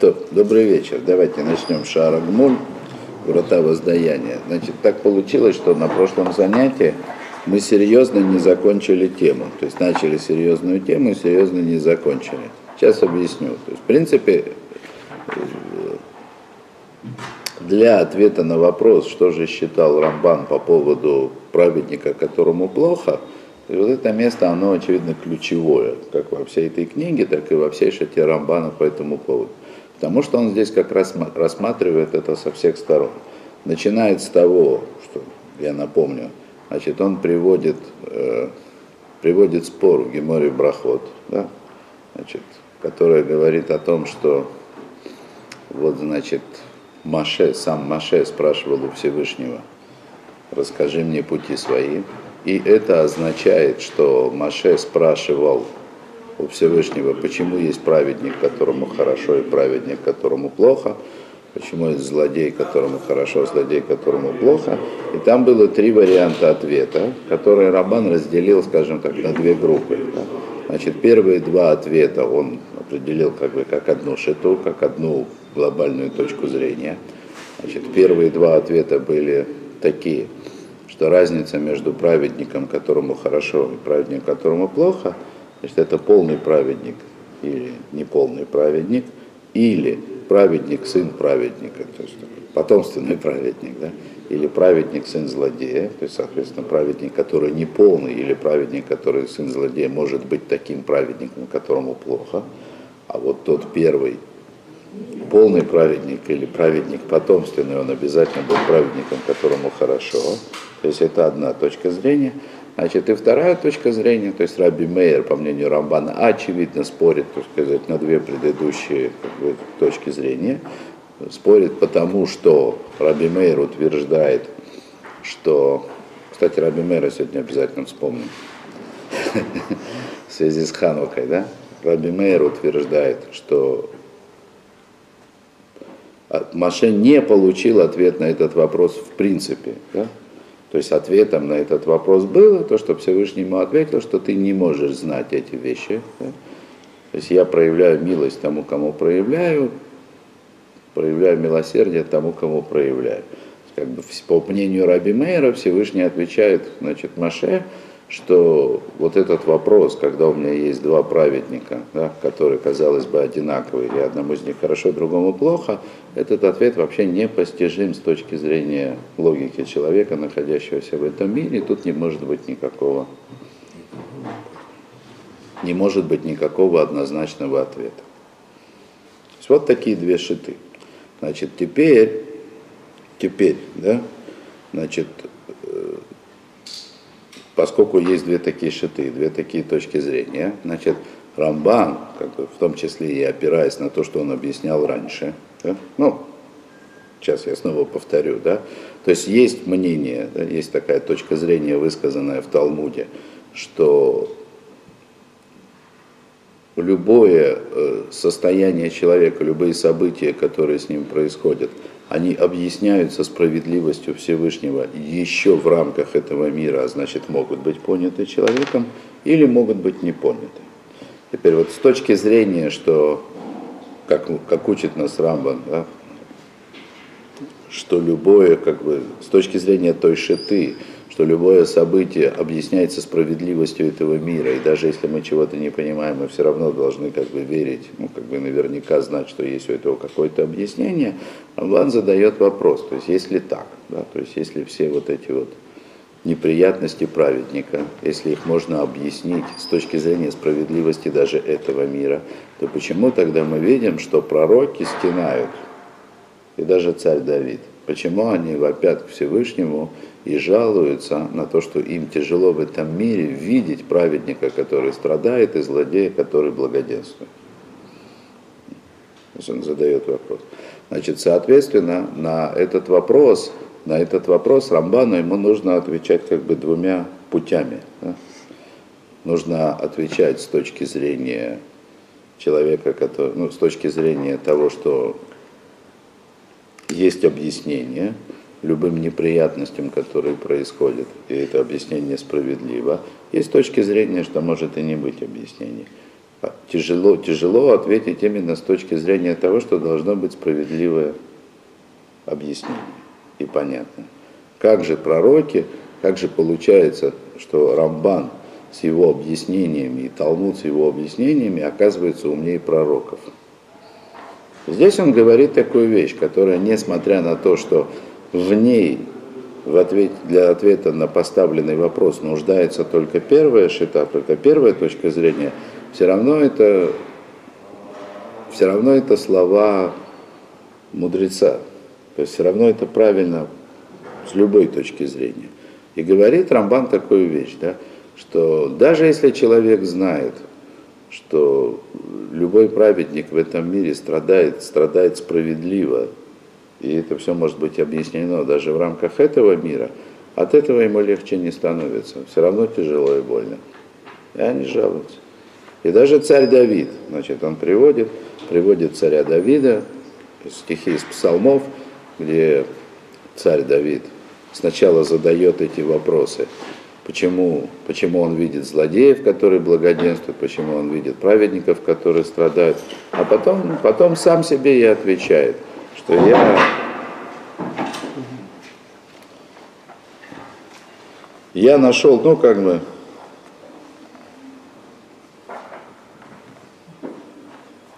То, добрый вечер. Давайте начнем Шарагмуль, врата воздаяния. Значит, так получилось, что на прошлом занятии мы серьезно не закончили тему. То есть начали серьезную тему, серьезно не закончили. Сейчас объясню. То есть, в принципе, для ответа на вопрос, что же считал Рамбан по поводу праведника, которому плохо, и вот это место, оно, очевидно, ключевое, как во всей этой книге, так и во всей шате Рамбана по этому поводу. Потому что он здесь как раз рассматривает это со всех сторон. Начинает с того, что я напомню, значит, он приводит, э, приводит спор в Геморе Брахот, да, значит, которая говорит о том, что вот, значит, Маше, сам Маше спрашивал у Всевышнего, расскажи мне пути свои. И это означает, что Маше спрашивал у Всевышнего, почему есть праведник, которому хорошо, и праведник, которому плохо, почему есть злодей, которому хорошо, злодей, которому плохо. И там было три варианта ответа, которые Рабан разделил, скажем так, на две группы. Значит, первые два ответа он определил как бы как одну шиту, как одну глобальную точку зрения. Значит, первые два ответа были такие, что разница между праведником, которому хорошо, и праведником, которому плохо – Значит, это полный праведник или неполный праведник, или праведник, сын праведника, то есть потомственный праведник, да, или праведник, сын злодея, то есть, соответственно, праведник, который не полный, или праведник, который сын злодея, может быть таким праведником, которому плохо, а вот тот первый, полный праведник или праведник потомственный, он обязательно был праведником, которому хорошо. То есть это одна точка зрения. Значит, и вторая точка зрения, то есть Раби Мейер, по мнению Рамбана, очевидно спорит, так сказать, на две предыдущие как бы, точки зрения. Спорит потому, что Раби Мейер утверждает, что... Кстати, Раби Мейера сегодня обязательно вспомним. В связи с Ханукой, да? Раби Мейер утверждает, что Маше не получил ответ на этот вопрос в принципе. Да? То есть ответом на этот вопрос было то, что Всевышний ему ответил, что ты не можешь знать эти вещи. Да? То есть я проявляю милость тому, кому проявляю, проявляю милосердие тому, кому проявляю. Как бы, по мнению Раби Мейера Всевышний отвечает значит, Маше, что вот этот вопрос, когда у меня есть два праведника, да, которые, казалось бы, одинаковые, и одному из них хорошо, другому плохо, этот ответ вообще непостижим с точки зрения логики человека, находящегося в этом мире. Тут не может быть никакого, не может быть никакого однозначного ответа. вот такие две шиты. Значит, теперь, теперь, да, значит, поскольку есть две такие шиты, две такие точки зрения, значит, Рамбан, как бы, в том числе и опираясь на то, что он объяснял раньше, да, ну, сейчас я снова повторю, да, то есть есть мнение, да, есть такая точка зрения, высказанная в Талмуде, что любое э, состояние человека, любые события, которые с ним происходят – они объясняются справедливостью Всевышнего еще в рамках этого мира, а значит могут быть поняты человеком или могут быть не поняты. Теперь вот с точки зрения, что, как, как учит нас Рамбан, да, что любое, как бы, с точки зрения той шиты, что любое событие объясняется справедливостью этого мира, и даже если мы чего-то не понимаем, мы все равно должны как бы верить, ну, как бы наверняка знать, что есть у этого какое-то объяснение, Рамбан задает вопрос, то есть если так, да, то есть если все вот эти вот неприятности праведника, если их можно объяснить с точки зрения справедливости даже этого мира, то почему тогда мы видим, что пророки стенают, и даже царь Давид, почему они вопят к Всевышнему, и жалуются на то, что им тяжело в этом мире видеть праведника, который страдает, и злодея, который благоденствует. То есть он задает вопрос. Значит, соответственно, на этот вопрос, на этот вопрос Рамбану ему нужно отвечать как бы двумя путями. Да? Нужно отвечать с точки зрения человека, который, ну, с точки зрения того, что есть объяснение, любым неприятностям, которые происходят, и это объяснение справедливо. Есть точки зрения, что может и не быть объяснений. тяжело, тяжело ответить именно с точки зрения того, что должно быть справедливое объяснение и понятно. Как же пророки, как же получается, что Рамбан с его объяснениями и Талмуд с его объяснениями оказывается умнее пророков. Здесь он говорит такую вещь, которая, несмотря на то, что в ней в ответ, для ответа на поставленный вопрос нуждается только первая шита, только первая точка зрения, все равно это, все равно это слова мудреца. То есть все равно это правильно с любой точки зрения. И говорит Рамбан такую вещь, да, что даже если человек знает, что любой праведник в этом мире страдает, страдает справедливо, и это все может быть объяснено даже в рамках этого мира, от этого ему легче не становится. Все равно тяжело и больно. И они жалуются. И даже царь Давид, значит, он приводит, приводит царя Давида, стихи из псалмов, где царь Давид сначала задает эти вопросы. Почему, почему он видит злодеев, которые благоденствуют, почему он видит праведников, которые страдают, а потом, потом сам себе и отвечает, что я я нашел, ну как бы,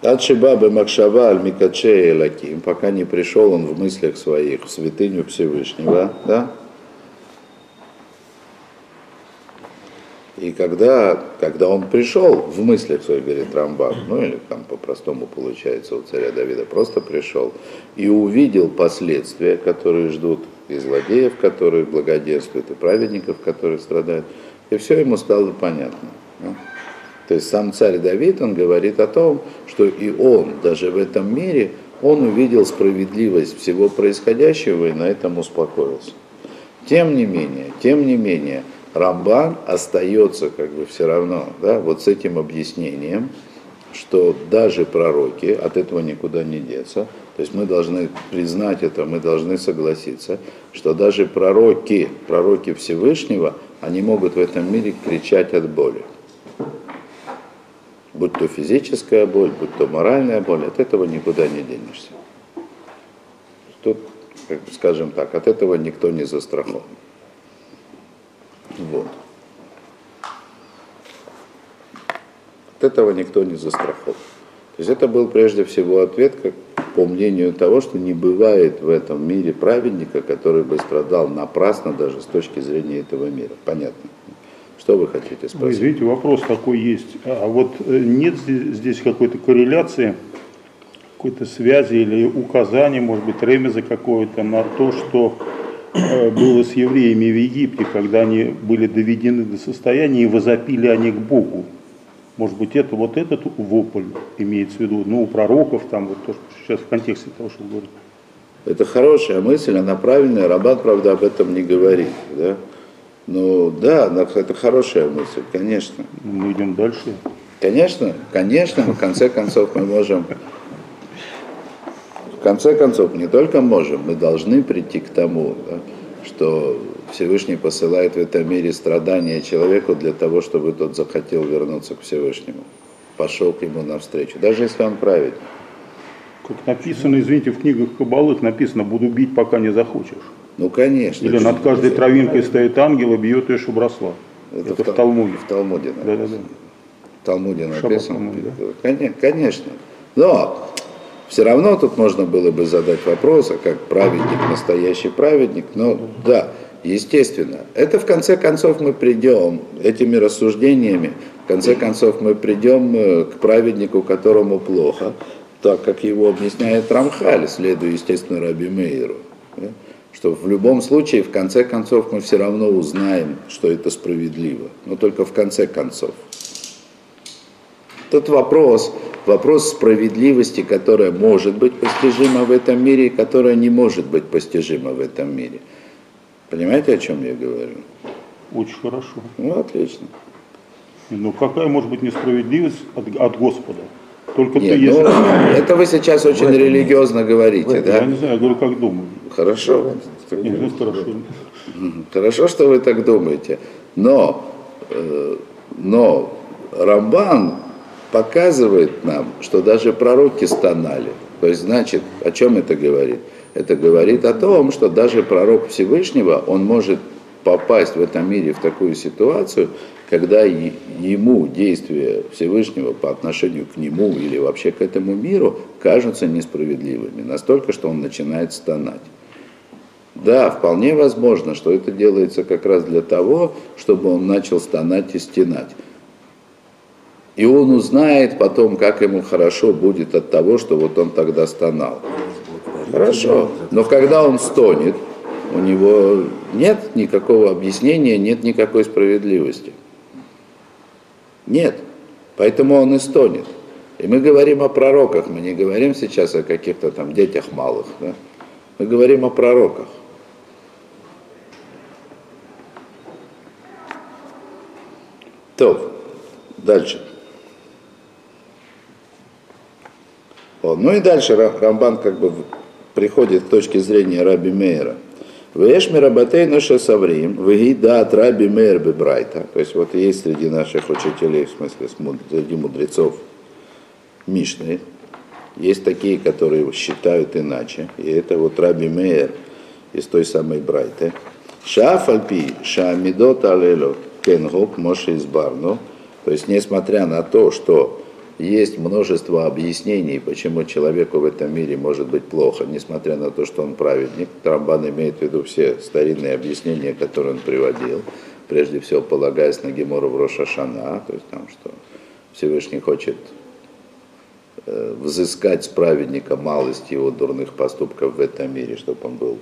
Адшибабы Макшава Аль Микаче Лаким, пока не пришел он в мыслях своих в святыню Всевышнего, да? И когда, когда он пришел в мыслях своих, говорит Рамбам, ну или там по-простому получается у царя Давида, просто пришел и увидел последствия, которые ждут и злодеев, которые благоденствуют, и праведников, которые страдают, и все ему стало понятно. То есть сам царь Давид, он говорит о том, что и он, даже в этом мире, он увидел справедливость всего происходящего и на этом успокоился. Тем не менее, тем не менее, Рамбан остается как бы все равно, да, вот с этим объяснением, что даже пророки, от этого никуда не деться, то есть мы должны признать это, мы должны согласиться, что даже пророки, пророки Всевышнего, они могут в этом мире кричать от боли будь то физическая боль, будь то моральная боль, от этого никуда не денешься. Тут, скажем так, от этого никто не застрахован. Вот. От этого никто не застрахован. То есть это был прежде всего ответ, как по мнению того, что не бывает в этом мире праведника, который бы страдал напрасно даже с точки зрения этого мира. Понятно. Что вы хотите спросить? Вы извините, вопрос такой есть. А вот э, нет здесь какой-то корреляции, какой-то связи или указания, может быть, ремеза какое-то на то, что было с евреями в Египте, когда они были доведены до состояния и возопили они к Богу. Может быть, это вот этот вопль имеется в виду, ну, у пророков, там, вот то, что сейчас в контексте того, что говорю. Это хорошая мысль, она правильная, Рабат, правда, об этом не говорит, да? Ну да, это хорошая мысль, конечно. Мы идем дальше. Конечно, конечно, в конце концов мы можем, конце концов не только можем, мы должны прийти к тому, да, что Всевышний посылает в этом мире страдания человеку для того, чтобы тот захотел вернуться к Всевышнему, пошел к нему навстречу, даже если он праведник. Как написано, извините, в книгах Кабалых написано, буду бить, пока не захочешь. Ну, конечно. Или над каждой травинкой стоит ангел и бьет ее, чтобы росла. Это, Это в, в Талмуде. В Талмуде написано. Да, да, да. В Талмуде написано. Талмуд, да? Конечно. Но все равно тут можно было бы задать вопрос, а как праведник, настоящий праведник. Но да, естественно. Это в конце концов мы придем этими рассуждениями, в конце концов мы придем э, к праведнику, которому плохо, так как его объясняет Рамхаль, следуя, естественно, Раби Мейеру. Да? что в любом случае, в конце концов, мы все равно узнаем, что это справедливо. Но только в конце концов. Тот вопрос, вопрос справедливости, которая может быть постижима в этом мире и которая не может быть постижима в этом мире. Понимаете, о чем я говорю? Очень хорошо. Ну, отлично. Ну, какая может быть несправедливость от, от Господа? Только Нет, ты, если... ну, это вы сейчас очень этом, религиозно говорите, да? Я не знаю, я говорю, как думаю. Хорошо. Нет, ну, хорошо. Хорошо, что вы так думаете. Но, э, но Рамбан показывает нам, что даже пророки стонали. То есть, значит, о чем это говорит? Это говорит о том, что даже пророк Всевышнего, он может попасть в этом мире в такую ситуацию, когда ему действия Всевышнего по отношению к нему или вообще к этому миру кажутся несправедливыми, настолько, что он начинает стонать. Да, вполне возможно, что это делается как раз для того, чтобы он начал стонать и стенать. И он узнает потом, как ему хорошо будет от того, что вот он тогда стонал. Хорошо, но когда он стонет, у него нет никакого объяснения, нет никакой справедливости. Нет. Поэтому он и стонет. И мы говорим о пророках, мы не говорим сейчас о каких-то там детях малых. Да? Мы говорим о пророках. То, дальше. О, ну и дальше Рамбан как бы приходит к точке зрения Раби Мейера. Вешми Рабатейну Шасаврим, Вегидат Раби Мейер Бебрайта. То есть вот есть среди наших учителей, в смысле среди мудрецов Мишны, есть такие, которые считают иначе. И это вот Раби Мейер из той самой Брайты. Шафальпи Шамидот Алело Кенгок Моше Избарну. То есть, несмотря на то, что есть множество объяснений, почему человеку в этом мире может быть плохо, несмотря на то, что он праведник. Трамбан имеет в виду все старинные объяснения, которые он приводил, прежде всего полагаясь на Гемору в Рошашана, то есть там, что Всевышний хочет э, взыскать с праведника малость его дурных поступков в этом мире, чтобы он был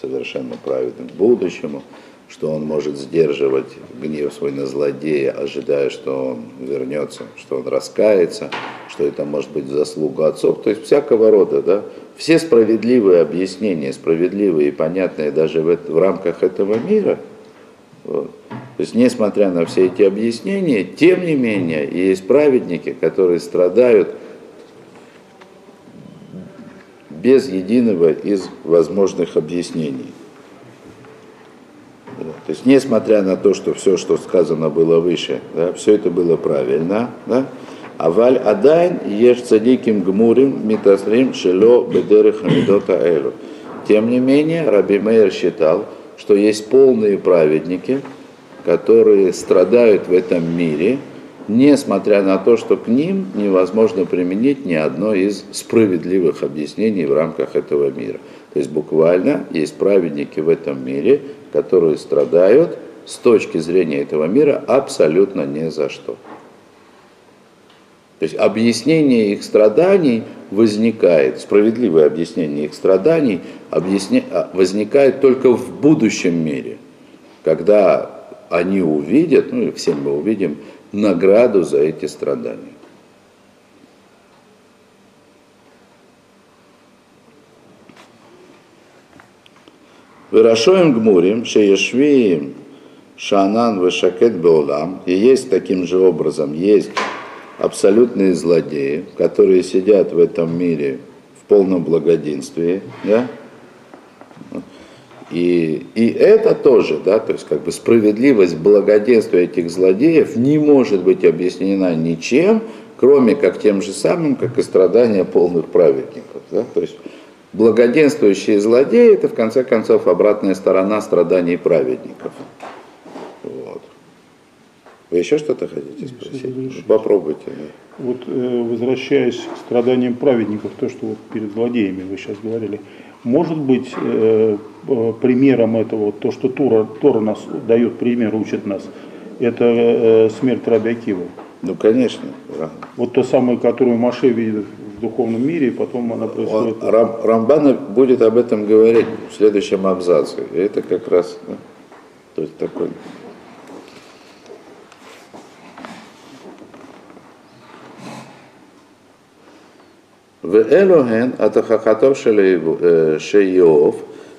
совершенно праведным к будущему что он может сдерживать гнев свой на злодея, ожидая, что он вернется, что он раскается, что это может быть заслуга отцов, то есть всякого рода, да, все справедливые объяснения, справедливые и понятные даже в, в рамках этого мира, вот. то есть несмотря на все эти объяснения, тем не менее есть праведники, которые страдают без единого из возможных объяснений. То есть, несмотря на то, что все, что сказано было выше, да, все это было правильно, да, а валь адайн еш цадиким гмурим митасрим шело бедеры хамидота элю. Тем не менее, Раби Мейер считал, что есть полные праведники, которые страдают в этом мире, несмотря на то, что к ним невозможно применить ни одно из справедливых объяснений в рамках этого мира. То есть буквально есть праведники в этом мире, которые страдают с точки зрения этого мира абсолютно ни за что. То есть объяснение их страданий возникает, справедливое объяснение их страданий объясня, а, возникает только в будущем мире, когда они увидят, ну и все мы увидим, награду за эти страдания. Вырашоем гмурим, шеешвиим, шанан вышакет беолам. И есть таким же образом, есть абсолютные злодеи, которые сидят в этом мире в полном благоденствии, да? И, и это тоже, да, то есть как бы справедливость благоденствия этих злодеев не может быть объяснена ничем, кроме как тем же самым, как и страдания полных праведников. Да? То есть благоденствующие злодеи – это, в конце концов, обратная сторона страданий праведников. Вот. Вы еще что-то хотите спросить? Попробуйте. Вот э, возвращаясь к страданиям праведников, то, что вот перед злодеями вы сейчас говорили, может быть э, э, примером этого, то, что Тора, Тора нас дает пример, учит нас, это смерть Раби Акива? Ну, конечно. Вот то самое, которое Маше видит в духовном мире, и потом она происходит... Рам, Рамбан будет об этом говорить в следующем абзаце. И это как раз да, то есть такой... В Элохен атахахатов шеиов э,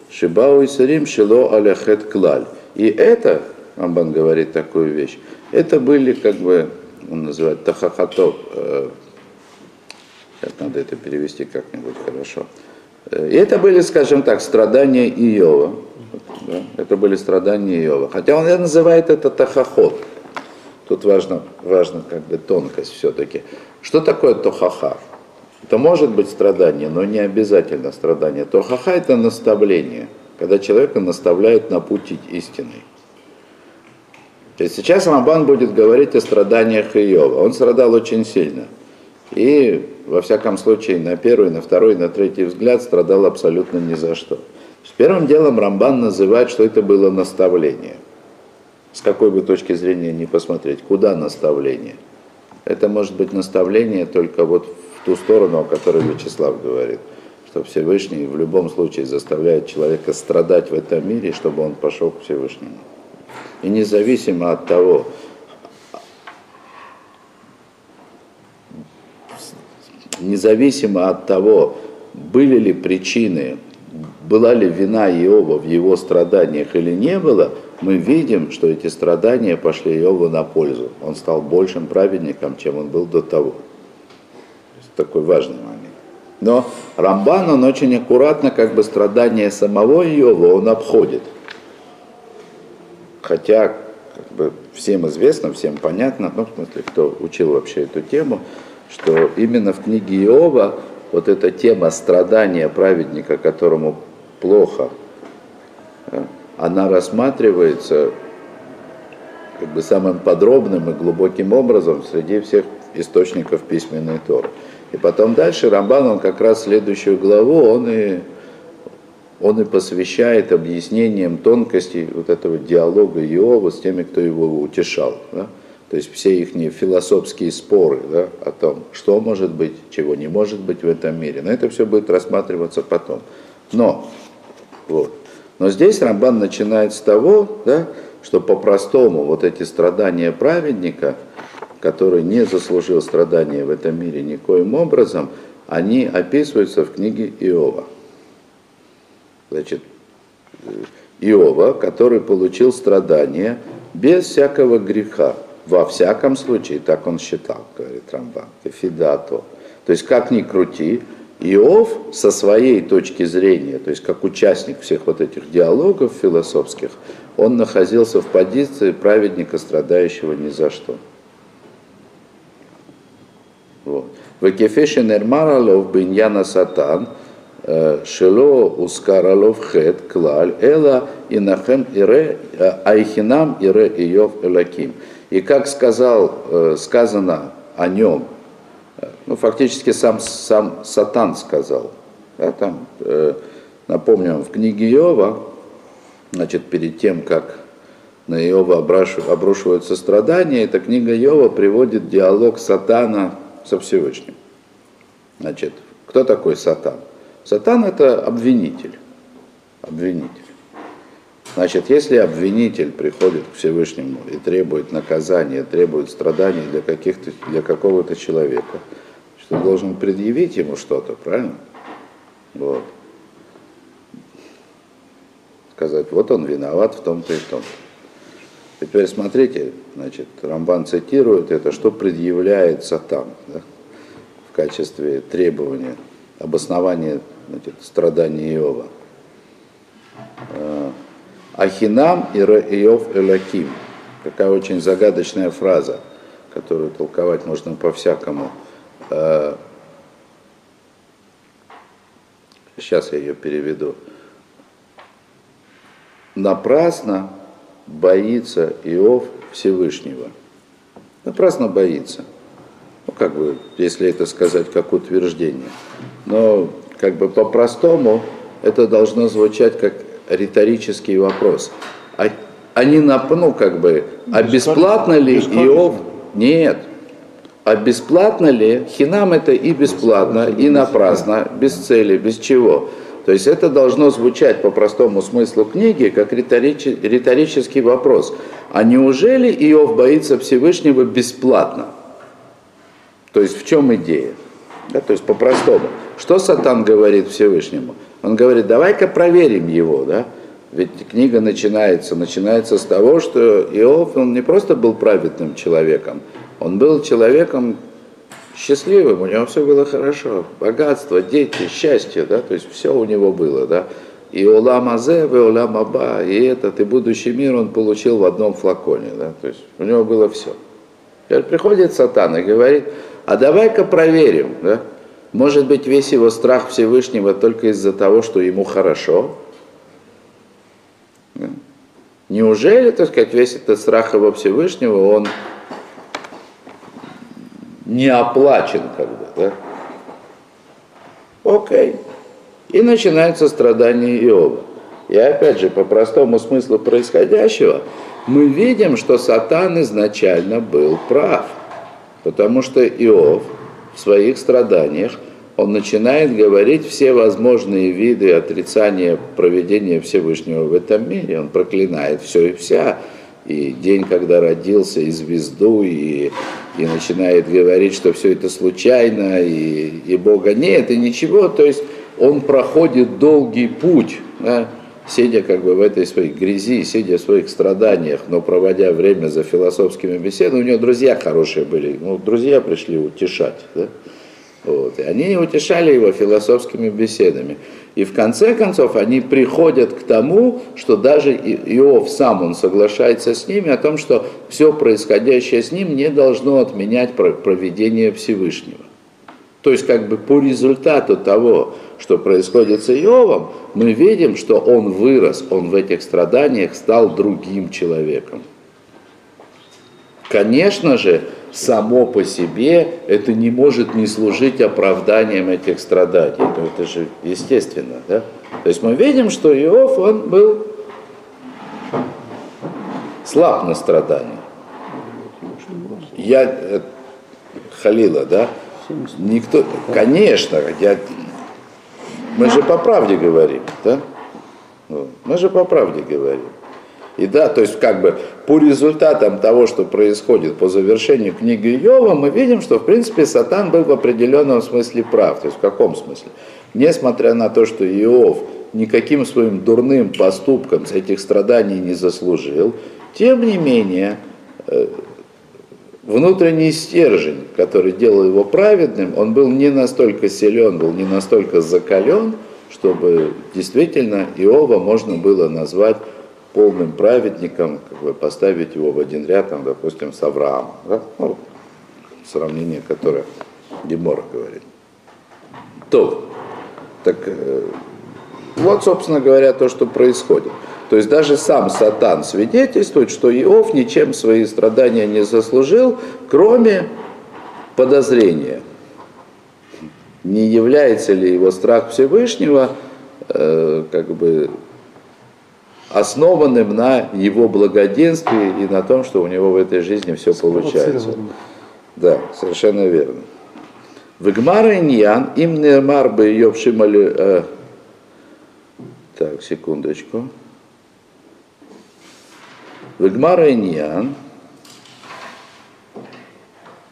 шибау исарим шило аляхет клаль. И это, Рамбан говорит такую вещь, это были как бы, он называет тахахатов, э, Сейчас надо это перевести как-нибудь хорошо. Э, и это были, скажем так, страдания Иова. Да? Это были страдания Иова. Хотя он называет это тахахот. тут важно, важно как бы тонкость все-таки. Что такое тохаха? Это может быть страдание, но не обязательно страдание. Тохаха это наставление, когда человека наставляют на. То есть сейчас Рамбан будет говорить о страданиях Иова. Он страдал очень сильно. И, во всяком случае, на первый, на второй, на третий взгляд страдал абсолютно ни за что. Первым делом Рамбан называет, что это было наставление. С какой бы точки зрения не посмотреть, куда наставление? Это может быть наставление только вот в ту сторону, о которой Вячеслав говорит, что Всевышний в любом случае заставляет человека страдать в этом мире, чтобы он пошел к Всевышнему. И независимо от того, независимо от того, были ли причины, была ли вина Иова в его страданиях или не было, мы видим, что эти страдания пошли Иову на пользу. Он стал большим праведником, чем он был до того. Такой важный момент. Но Рамбан, он очень аккуратно, как бы страдания самого Иова, он обходит – Хотя как бы, всем известно, всем понятно, ну, в смысле, кто учил вообще эту тему, что именно в книге Иова вот эта тема страдания праведника, которому плохо, она рассматривается как бы самым подробным и глубоким образом среди всех источников письменной Торы. И потом дальше Рамбан, он как раз следующую главу, он и он и посвящает объяснениям тонкостей вот этого диалога Иова с теми, кто его утешал. Да? То есть все их философские споры да, о том, что может быть, чего не может быть в этом мире. Но это все будет рассматриваться потом. Но, вот. Но здесь Рамбан начинает с того, да, что по-простому вот эти страдания праведника, который не заслужил страдания в этом мире никоим образом, они описываются в книге Иова значит, Иова, который получил страдания без всякого греха. Во всяком случае, так он считал, говорит Рамбан, Фидато. То есть, как ни крути, Иов со своей точки зрения, то есть как участник всех вот этих диалогов философских, он находился в позиции праведника, страдающего ни за что. Вот. Векефеши нермаралов биньяна сатан – Шело ускаралов хет клаль, эла инахем ире, айхинам ире иов элаким. И как сказал, сказано о нем, ну, фактически сам, сам Сатан сказал. Да, там, напомню, в книге Иова, значит, перед тем, как на Иова обрушиваются страдания, эта книга Иова приводит диалог Сатана со Всевышним. Значит, кто такой Сатан? Сатан это обвинитель. Обвинитель. Значит, если обвинитель приходит к Всевышнему и требует наказания, требует страданий для, каких-то, для какого-то человека, что должен предъявить ему что-то, правильно? Вот. Сказать, вот он виноват в том-то и том. Теперь смотрите, значит, Рамбан цитирует это, что предъявляет Сатан да, в качестве требования, обоснования значит, страданий Иова. Ахинам и Иов Элаким. Такая очень загадочная фраза, которую толковать можно по-всякому. Сейчас э, я ее переведу. Напрасно боится Иов Всевышнего. Напрасно боится. Ну, как бы, если это сказать как утверждение. Но как бы по-простому это должно звучать как риторический вопрос. А, на, ну как бы, а бесплатно ли Иов? Нет. А бесплатно ли? Хинам это и бесплатно, и напрасно, без цели, без чего. То есть это должно звучать по простому смыслу книги, как риторический вопрос. А неужели Иов боится Всевышнего бесплатно? То есть в чем идея? Да, то есть по-простому. Что Сатан говорит Всевышнему? Он говорит, давай-ка проверим его, да? Ведь книга начинается, начинается с того, что Иов, он не просто был праведным человеком, он был человеком счастливым, у него все было хорошо, богатство, дети, счастье, да, то есть все у него было, да. И улам азе, и улам аба, и этот, и будущий мир он получил в одном флаконе, да, то есть у него было все. Теперь приходит Сатан и говорит, а давай-ка проверим, да? Может быть, весь его страх Всевышнего только из-за того, что ему хорошо? Неужели, так сказать, весь этот страх его Всевышнего, он не оплачен как бы, да? Окей. И начинается страдание Иова. И опять же, по простому смыслу происходящего, мы видим, что Сатан изначально был прав. Потому что Иов своих страданиях, он начинает говорить все возможные виды отрицания проведения Всевышнего в этом мире. Он проклинает все и вся. И день, когда родился, и звезду, и, и начинает говорить, что все это случайно, и, и Бога нет, и ничего. То есть он проходит долгий путь. Да? Сидя как бы в этой своей грязи, сидя в своих страданиях, но проводя время за философскими беседами, у него друзья хорошие были, ну, друзья пришли утешать, да? Вот. И они утешали его философскими беседами. И в конце концов они приходят к тому, что даже Иов сам, он соглашается с ними о том, что все происходящее с ним не должно отменять проведение Всевышнего. То есть как бы по результату того, что происходит с Иовом, мы видим, что он вырос, он в этих страданиях стал другим человеком. Конечно же, само по себе это не может не служить оправданием этих страданий. Это же естественно. Да? То есть мы видим, что Иов, он был слаб на страдания. Я, э, Халила, да? Никто, конечно, я мы же по правде говорим, да? Мы же по правде говорим. И да, то есть как бы по результатам того, что происходит по завершению книги Иова, мы видим, что в принципе Сатан был в определенном смысле прав. То есть в каком смысле? Несмотря на то, что Иов никаким своим дурным поступком с этих страданий не заслужил, тем не менее э, внутренний стержень, который делал его праведным, он был не настолько силен, был не настолько закален, чтобы действительно Иова можно было назвать полным праведником, как бы поставить его в один ряд, там, допустим, с Авраамом. Да? Ну, сравнение, которое Гемора говорит. То, так э, вот, собственно говоря, то, что происходит. То есть даже сам Сатан свидетельствует, что Иов ничем свои страдания не заслужил, кроме подозрения. Не является ли его страх Всевышнего э, как бы основанным на его благоденствии и на том, что у него в этой жизни все получается. Да, совершенно верно. В Гмара Иньян им нермар бы ее э, Так, секундочку. Вегмара Иньян,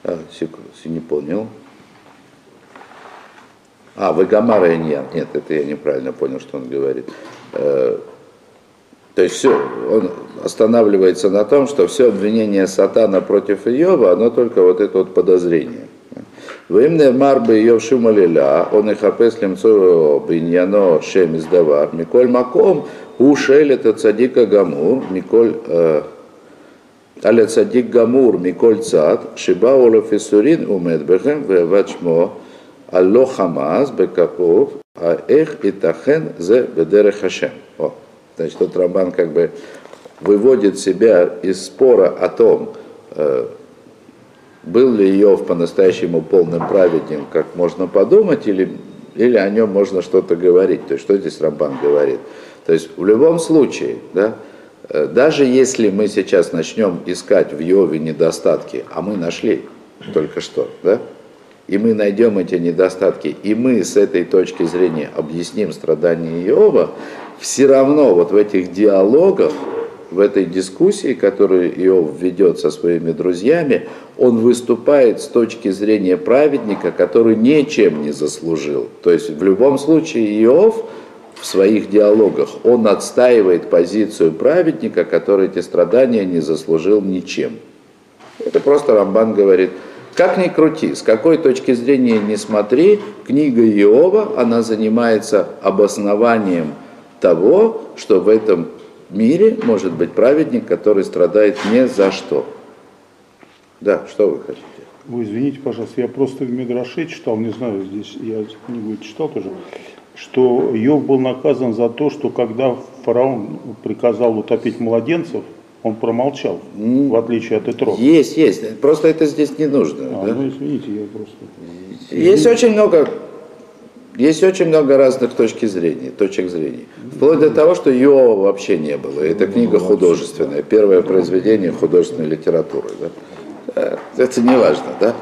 а, секунду, не понял. А, Вегамара Иньян. Нет, это я неправильно понял, что он говорит. Э, то есть все, он останавливается на том, что все обвинение сатана против Иова, оно только вот это вот подозрение. Вимнер марбы Иов Шумалиля, он и хапес лемцо биньяно шем издавар, Миколь Маком, Ушель это цадика гамур, Миколь Аля цадик гамур, Миколь цад, Шиба Олаф Исурин умед бехем, Веват шмо, Алло хамаз бекапов, а эх и тахен зе бедере хашем. О, значит, тут Рамбан как бы выводит себя из спора о том, э, был ли Иов по-настоящему полным праведником, как можно подумать, или, или о нем можно что-то говорить. То есть, что здесь Рамбан говорит? То есть в любом случае, да, э, даже если мы сейчас начнем искать в Йове недостатки, а мы нашли только что, да, и мы найдем эти недостатки, и мы с этой точки зрения объясним страдания Иова, все равно вот в этих диалогах, в этой дискуссии, которую Иов ведет со своими друзьями, он выступает с точки зрения праведника, который ничем не заслужил. То есть в любом случае Иов в своих диалогах, он отстаивает позицию праведника, который эти страдания не заслужил ничем. Это просто Рамбан говорит, как ни крути, с какой точки зрения не смотри, книга Иова, она занимается обоснованием того, что в этом мире может быть праведник, который страдает не за что. Да, что вы хотите? Вы извините, пожалуйста, я просто в Мидраше читал, не знаю, здесь я книгу читал тоже, что Йов был наказан за то, что когда фараон приказал утопить младенцев, он промолчал, в отличие от Итро. Есть, есть. Просто это здесь не нужно. А, да? ну извините, я просто... Есть очень много, есть очень много разных точек зрения, точек зрения. Вплоть до того, что Йова вообще не было. Это книга художественная, первое произведение художественной литературы. Да? Э, Это не важно, да?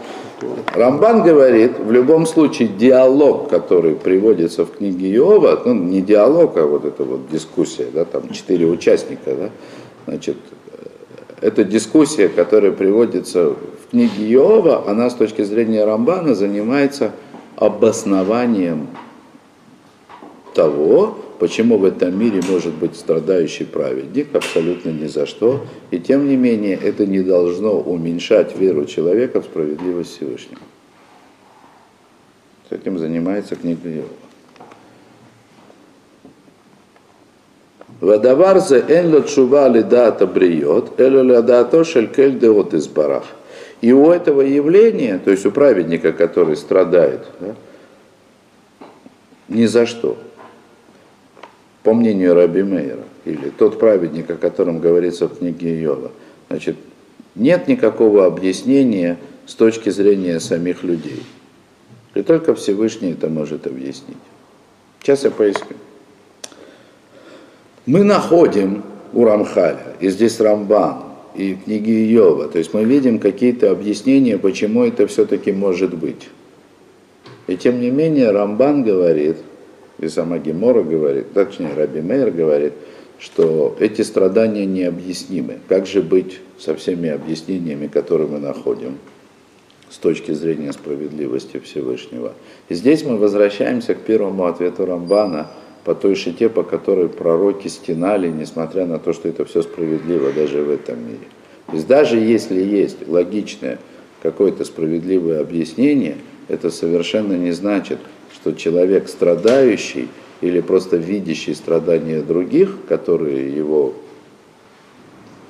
Рамбан говорит, в любом случае диалог, который приводится в книге Иова, ну не диалог, а вот эта вот дискуссия, да, там четыре участника, да, значит, э, эта дискуссия, которая приводится в книге Иова, она с точки зрения Рамбана занимается обоснованием того, почему в этом мире может быть страдающий праведник, абсолютно ни за что. И тем не менее, это не должно уменьшать веру человека в справедливость Всевышнего. С этим занимается книга Иова. Вадавар зе эн ло тшува лидата бриот, эло лидато шелькель деот из барах. И у этого явления, то есть у праведника, который страдает, да, ни за что, по мнению Раби Мейера, или тот праведник, о котором говорится в книге Иова, значит, нет никакого объяснения с точки зрения самих людей. И только Всевышний это может объяснить. Сейчас я поясню. Мы находим у Рамхаля, и здесь Рамбан, и книги Иова, то есть мы видим какие-то объяснения, почему это все-таки может быть. И тем не менее Рамбан говорит, и сама Гемора говорит, точнее Раби Мейер говорит, что эти страдания необъяснимы. Как же быть со всеми объяснениями, которые мы находим с точки зрения справедливости Всевышнего? И здесь мы возвращаемся к первому ответу Рамбана по той шите, по которой пророки стенали, несмотря на то, что это все справедливо даже в этом мире. То есть даже если есть логичное какое-то справедливое объяснение, это совершенно не значит, что человек страдающий или просто видящий страдания других, которые его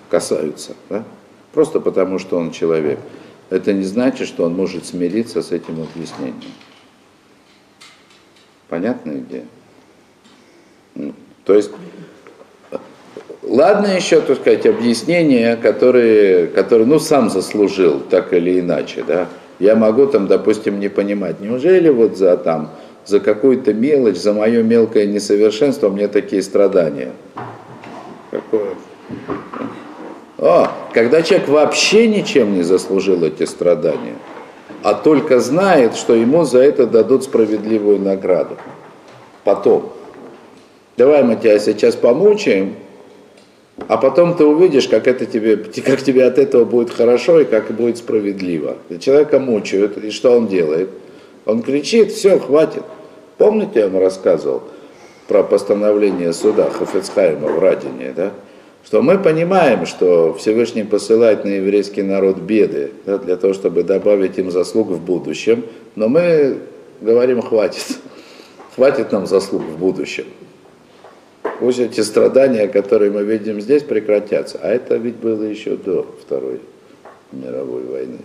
касаются, да? просто потому что он человек, это не значит, что он может смириться с этим объяснением. Понятная идея? То есть, ладно еще, так сказать, объяснения, которые, которые, ну, сам заслужил, так или иначе, да. Я могу там, допустим, не понимать, неужели вот за там, за какую-то мелочь, за мое мелкое несовершенство мне такие страдания? Какое? О, когда человек вообще ничем не заслужил эти страдания, а только знает, что ему за это дадут справедливую награду. Потом. Давай мы тебя сейчас помучаем, а потом ты увидишь, как, это тебе, как тебе от этого будет хорошо и как будет справедливо. Человека мучают, и что он делает? Он кричит, все, хватит. Помните, я вам рассказывал про постановление суда Хафецхайма в Радине, да? что мы понимаем, что Всевышний посылает на еврейский народ беды да, для того, чтобы добавить им заслуг в будущем, но мы говорим, хватит, хватит нам заслуг в будущем. Пусть эти страдания, которые мы видим здесь, прекратятся. А это ведь было еще до Второй мировой войны.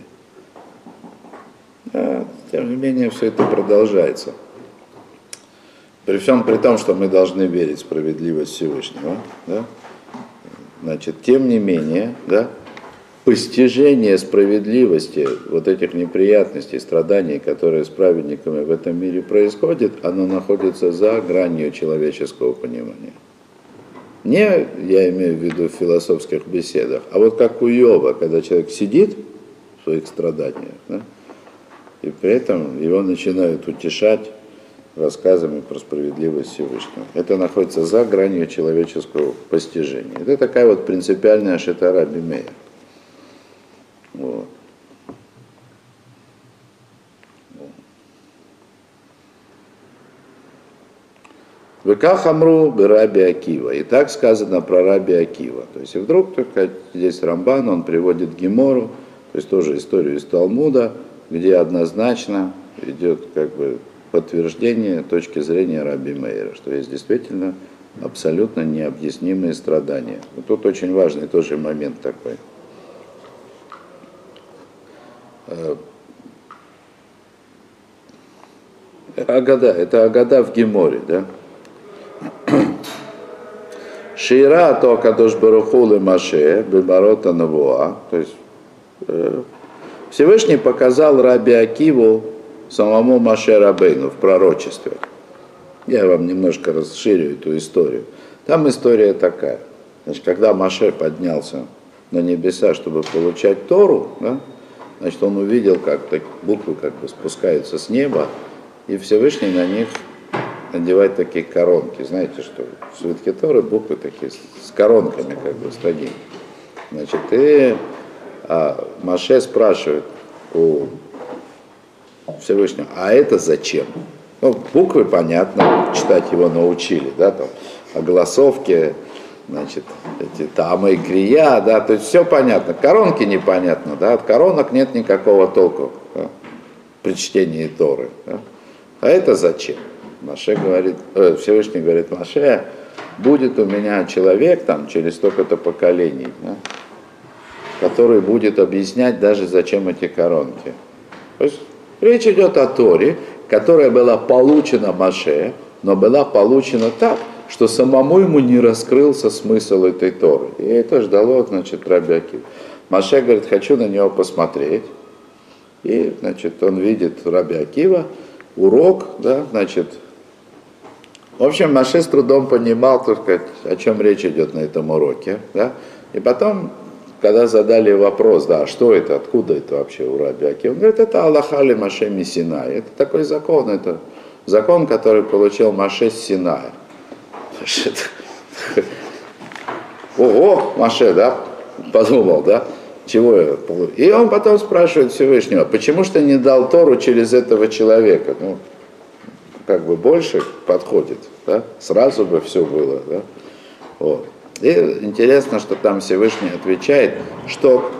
Да, тем не менее, все это продолжается. При всем при том, что мы должны верить в справедливость Всевышнего, да? значит, тем не менее, да, постижение справедливости вот этих неприятностей, страданий, которые с праведниками в этом мире происходят, оно находится за гранью человеческого понимания. Не, я имею в виду в философских беседах, а вот как у Йова, когда человек сидит в своих страданиях, да, и при этом его начинают утешать рассказами про справедливость Всевышнего. Это находится за гранью человеческого постижения. Это такая вот принципиальная шитара Бимея. Вот. Веках Амру Раби Акива. И так сказано про Раби Акива. То есть и вдруг только здесь Рамбан, он приводит Гемору, то есть тоже историю из Талмуда, где однозначно идет как бы подтверждение точки зрения Раби Мейера, что есть действительно абсолютно необъяснимые страдания. Вот тут очень важный тоже момент такой. Э, Агада, это Агада в Геморе, да? Шира то Кадош Барухулы Маше, Бебарота Навуа, то есть Всевышний показал Раби Акиву самому Маше Рабейну в пророчестве. Я вам немножко расширю эту историю. Там история такая. Значит, когда Маше поднялся на небеса, чтобы получать Тору, да, значит, он увидел, как так, буквы как бы спускаются с неба, и Всевышний на них надевает такие коронки. Знаете, что в свитке Торы буквы такие с коронками как бы стоит. Значит, и а, Маше спрашивает у Всевышнего, а это зачем? Ну, буквы, понятно, читать его научили, да, там, о голосовке, значит, эти тамы и крия, да, то есть все понятно. Коронки непонятно, да, от коронок нет никакого толку да, при чтении Торы. Да. А это зачем? Маше говорит, э, Всевышний говорит, Маше, будет у меня человек там через столько-то поколений, да, который будет объяснять даже зачем эти коронки. То есть речь идет о Торе, которая была получена Маше, но была получена так, что самому ему не раскрылся смысл этой Торы. И это ждало, значит, Рабиакив. Маше говорит, хочу на него посмотреть. И, значит, он видит Раби Акива, урок, да, значит, в общем, Маше с трудом понимал, так о чем речь идет на этом уроке, да, и потом, когда задали вопрос, да, что это, откуда это вообще у Раби Акива, он говорит, это Аллахали Маше Мисина, это такой закон, это закон, который получил Маше с Синая. Ого, Маше, да, подумал, да, чего я И он потом спрашивает Всевышнего, почему же ты не дал Тору через этого человека? Ну, как бы больше подходит, да? сразу бы все было. Да? Вот. И интересно, что там Всевышний отвечает, что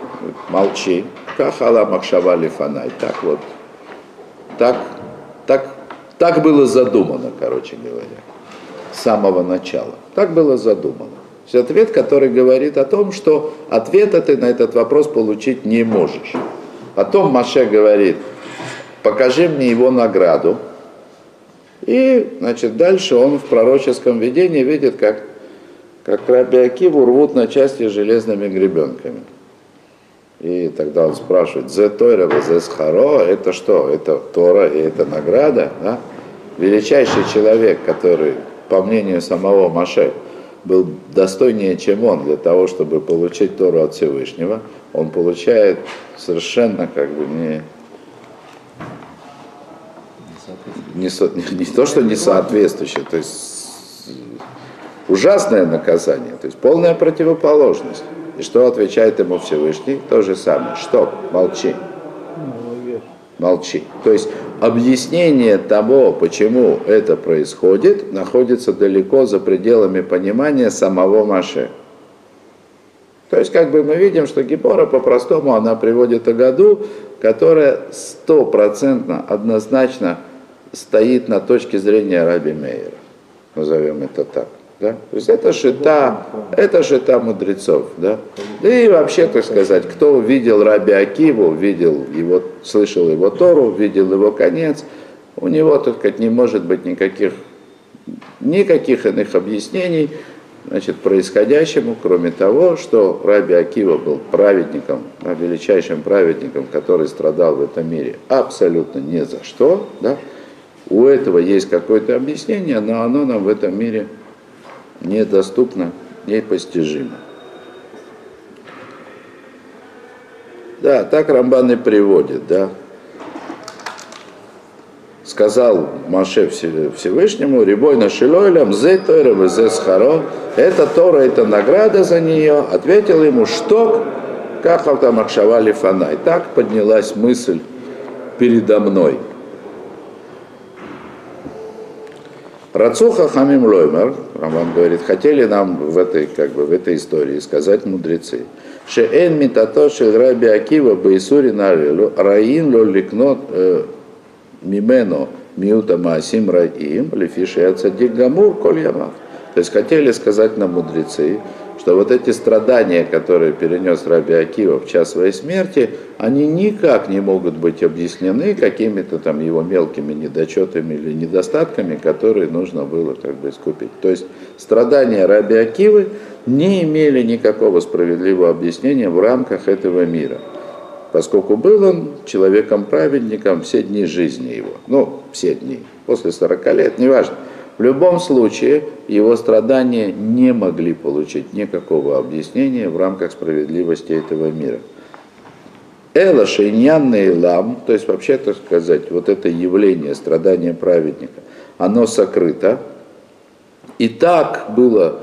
молчи, кахала махшава фанай. Так вот, так, так, так было задумано, короче говоря с самого начала. Так было задумано. То есть ответ, который говорит о том, что ответа ты на этот вопрос получить не можешь. О том Маше говорит, покажи мне его награду. И, значит, дальше он в пророческом видении видит, как, как Раби Акиву рвут на части железными гребенками. И тогда он спрашивает, «Зе Тойра, зе Схаро» – это что? Это Тора и это награда? Да? Величайший человек, который по мнению самого Маше, был достойнее, чем он, для того, чтобы получить Тору от Всевышнего, он получает совершенно как бы не, не, не, не то, что не соответствующее, то есть ужасное наказание, то есть полная противоположность. И что отвечает ему Всевышний? То же самое. Что? Молчи. Молчи. То есть объяснение того, почему это происходит, находится далеко за пределами понимания самого Маше. То есть, как бы мы видим, что Гипора по-простому, она приводит о году, которая стопроцентно, однозначно стоит на точке зрения Раби Мейера. Назовем это так. Да? То есть это шита, это шита мудрецов. Да? и вообще, так сказать, кто видел Раби Акиву, видел его, слышал его Тору, видел его конец, у него, так сказать, не может быть никаких, никаких иных объяснений значит, происходящему, кроме того, что Раби Акива был праведником, величайшим праведником, который страдал в этом мире абсолютно ни за что. Да? У этого есть какое-то объяснение, но оно нам в этом мире недоступно, непостижимо. Да, так Рамбан и приводит, да. Сказал Маше Всевышнему, Рибой на Шилойлям, зе Тойра, зе Схаро, это Тора, это награда за нее. Ответил ему, что, как там Ахшавали Фанай. Так поднялась мысль передо мной – Рацуха хамим лоймер, Роман говорит, хотели нам в этой, как бы, в этой истории сказать мудрецы. Шеэн митато шель раби Акива бейсури нарилу, раин ло ликнот э, мимено миута маасим раим, лефиши ацадик гамур коль. То есть хотели сказать нам мудрецы, что вот эти страдания, которые перенес Раби Акива в час своей смерти, они никак не могут быть объяснены какими-то там его мелкими недочетами или недостатками, которые нужно было как бы искупить. То есть страдания Раби Акивы не имели никакого справедливого объяснения в рамках этого мира поскольку был он человеком-праведником все дни жизни его. Ну, все дни, после 40 лет, неважно. В любом случае, его страдания не могли получить никакого объяснения в рамках справедливости этого мира. Эла шейнянный лам, то есть вообще, так сказать, вот это явление страдания праведника, оно сокрыто. И так было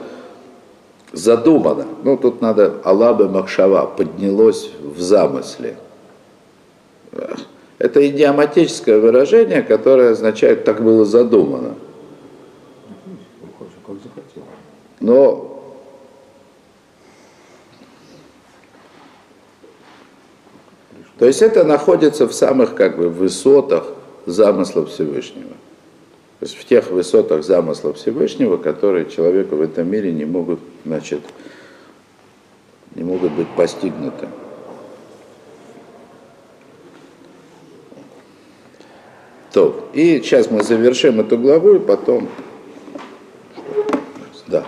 задумано, ну тут надо Алабы Махшава, поднялось в замысле. Это идиоматическое выражение, которое означает «так было задумано». Но То есть это находится в самых как бы высотах замысла Всевышнего. То есть в тех высотах замысла Всевышнего, которые человеку в этом мире не могут, значит, не могут быть постигнуты. То, и сейчас мы завершим эту главу, и потом... Да.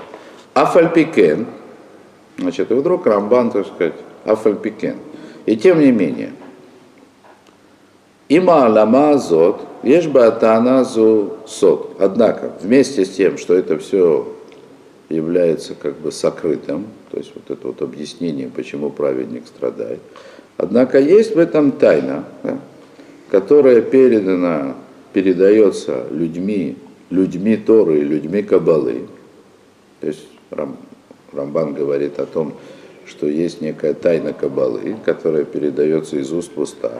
Афальпикен, значит, и вдруг Рамбан, так сказать, Афальпикен. И тем не менее, има лама зот, Ешбатаназу сот. Однако, вместе с тем, что это все является как бы сокрытым, то есть вот это вот объяснение, почему праведник страдает, однако есть в этом тайна, да, которая передана, передается людьми, людьми Торы людьми Кабалы. То есть Рам, Рамбан говорит о том, что есть некая тайна Кабалы, которая передается из уст в уста.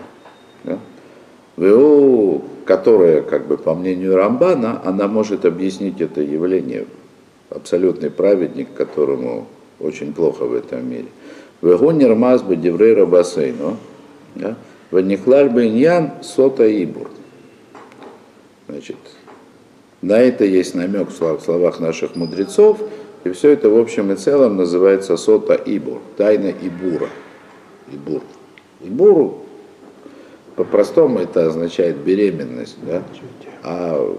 Да? ВО, которая, как бы по мнению Рамбана, она может объяснить это явление. Абсолютный праведник, которому очень плохо в этом мире. Вегу нирмаз бы деврей рабасейну, ваниклаль бы иньян сота ибур. Значит, на это есть намек в словах наших мудрецов, и все это в общем и целом называется сота ибур, тайна ибура. Ибур. Ибуру по-простому это означает беременность, да? а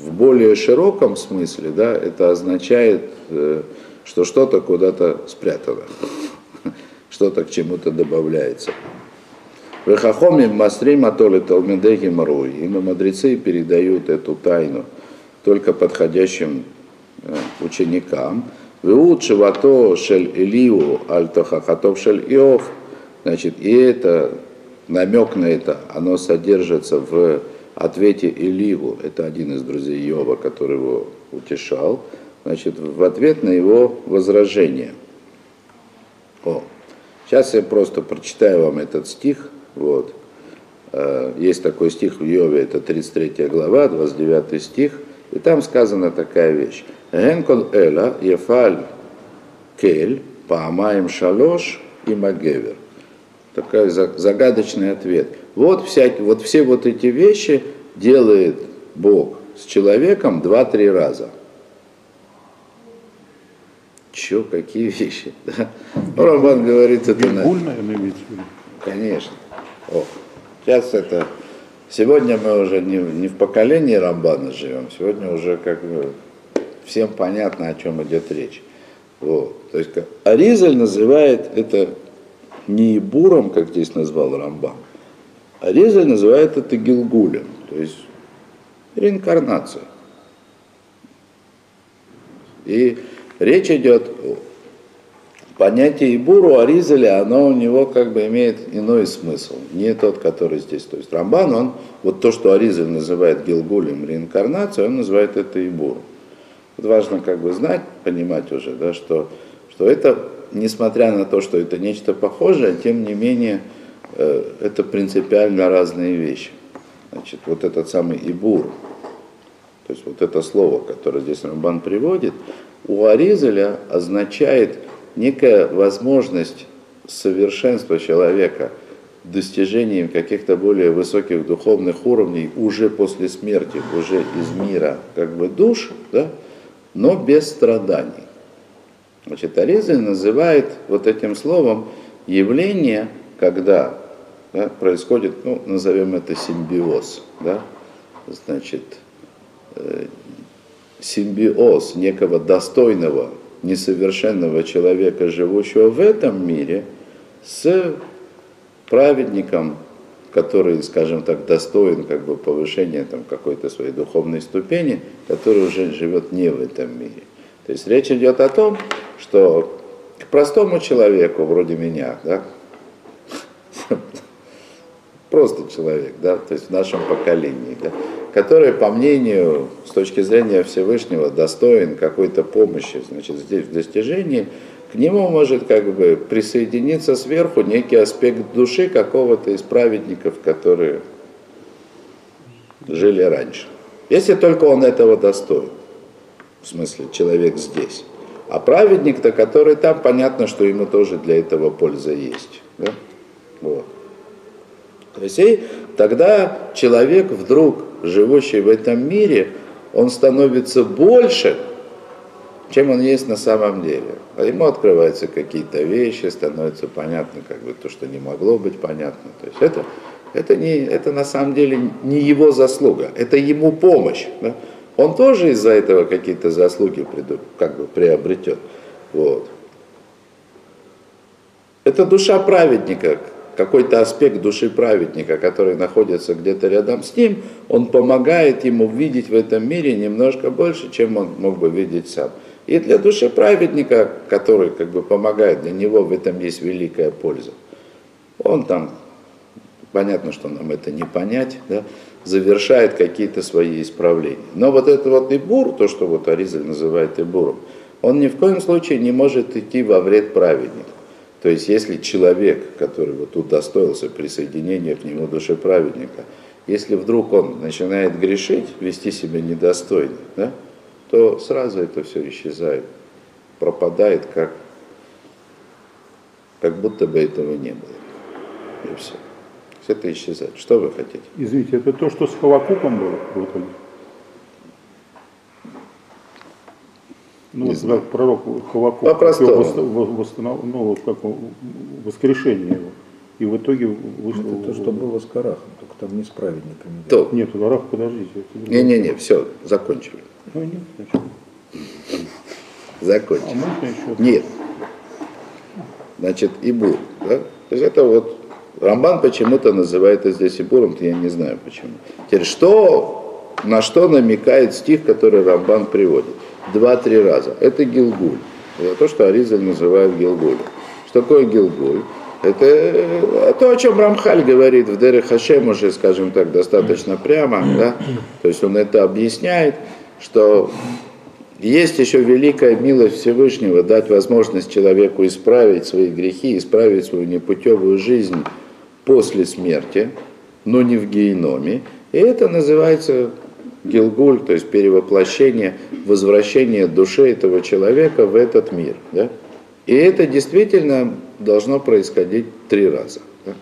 в более широком смысле да, это означает, э, что что-то куда-то спрятано, что-то к чему-то добавляется. Вехахоми мастрим атоли талмидеги маруи. И мудрецы передают эту тайну только подходящим ученикам. Веут шивато шель Илиу альтохахатов шель Иов. Значит, и это намек на это, оно содержится в ответе Иливу, это один из друзей Иова, который его утешал, значит, в ответ на его возражение. О, сейчас я просто прочитаю вам этот стих, вот. Э, есть такой стих в Йове, это 33 глава, 29 стих, и там сказана такая вещь. Генкол эла ефаль кель паамаем шалош и магевер такой загадочный ответ. Вот, всякие, вот все вот эти вещи делает Бог с человеком два-три раза. Че, какие вещи? Да? Ну, Рамбан говорит, это... Имеется Конечно. О, сейчас это... Сегодня мы уже не, не в поколении Рамбана живем, сегодня уже как бы всем понятно, о чем идет речь. Вот. То есть Аризаль называет это не буром, как здесь назвал Рамбам, а называет это Гилгулем, то есть реинкарнация. И речь идет о понятие Ибуру Аризаля, оно у него как бы имеет иной смысл, не тот, который здесь. То есть Рамбан, он вот то, что Аризаль называет Гилгулем, реинкарнацией, он называет это Ибуру. Вот важно как бы знать, понимать уже, да, что, что это несмотря на то, что это нечто похожее, тем не менее э, это принципиально разные вещи. Значит, вот этот самый Ибур, то есть вот это слово, которое здесь Рамбан приводит, у Аризеля означает некая возможность совершенства человека достижением каких-то более высоких духовных уровней уже после смерти, уже из мира как бы душ, да, но без страданий. Значит, Аризаль называет вот этим словом явление, когда да, происходит, ну, назовем это симбиоз, да, значит, э, симбиоз некого достойного, несовершенного человека, живущего в этом мире, с праведником, который, скажем так, достоин как бы повышения там, какой-то своей духовной ступени, который уже живет не в этом мире. То есть речь идет о том, что к простому человеку, вроде меня, да, просто человек, да, то есть в нашем поколении, да, который, по мнению, с точки зрения Всевышнего, достоин какой-то помощи, значит, здесь в достижении, к нему может как бы присоединиться сверху некий аспект души какого-то из праведников, которые жили раньше. Если только он этого достоин, в смысле человек здесь. А праведник-то, который там, понятно, что ему тоже для этого польза есть. Да? Вот. То есть и тогда человек вдруг, живущий в этом мире, он становится больше, чем он есть на самом деле. А ему открываются какие-то вещи, становится понятно как бы то, что не могло быть понятно. То есть это, это, не, это на самом деле не его заслуга, это ему помощь. Да? Он тоже из-за этого какие-то заслуги как бы приобретет. Вот. Это душа праведника, какой-то аспект души праведника, который находится где-то рядом с ним, он помогает ему видеть в этом мире немножко больше, чем он мог бы видеть сам. И для души праведника, который как бы помогает, для него в этом есть великая польза. Он там, понятно, что нам это не понять, да, завершает какие-то свои исправления. Но вот это вот Ибур, то, что вот Аризаль называет Ибуром, он ни в коем случае не может идти во вред праведнику. То есть если человек, который вот удостоился присоединения к нему души праведника, если вдруг он начинает грешить, вести себя недостойно, да, то сразу это все исчезает, пропадает, как, как будто бы этого не было. И все. Это исчезает. Что вы хотите? Извините, это то, что с Хавакуком было в итоге? Ну, вот, как пророк Хавакук восстанов... ну, как воскрешение его. И в итоге вышло... Это то, что было с Карахом, только там не с праведниками. То. Нет, Карах, подождите. Не-не-не, все, закончили. Ну, нет, значит. Закончили. А можно еще? Нет. Значит, Ибур, да? То есть это вот Рамбан почему-то называет это здесь Ибуром, я не знаю почему. Теперь, что, на что намекает стих, который Рамбан приводит? Два-три раза. Это Гилгуль. Это то, что Аризаль называет Гилгуль. Что такое Гилгуль? Это то, о чем Рамхаль говорит в Дере Хашем уже, скажем так, достаточно прямо. Да? То есть он это объясняет, что есть еще великая милость Всевышнего дать возможность человеку исправить свои грехи, исправить свою непутевую жизнь после смерти, но не в геноме. И это называется Гилгуль, то есть перевоплощение, возвращение души этого человека в этот мир. Да? И это действительно должно происходить три раза. Да?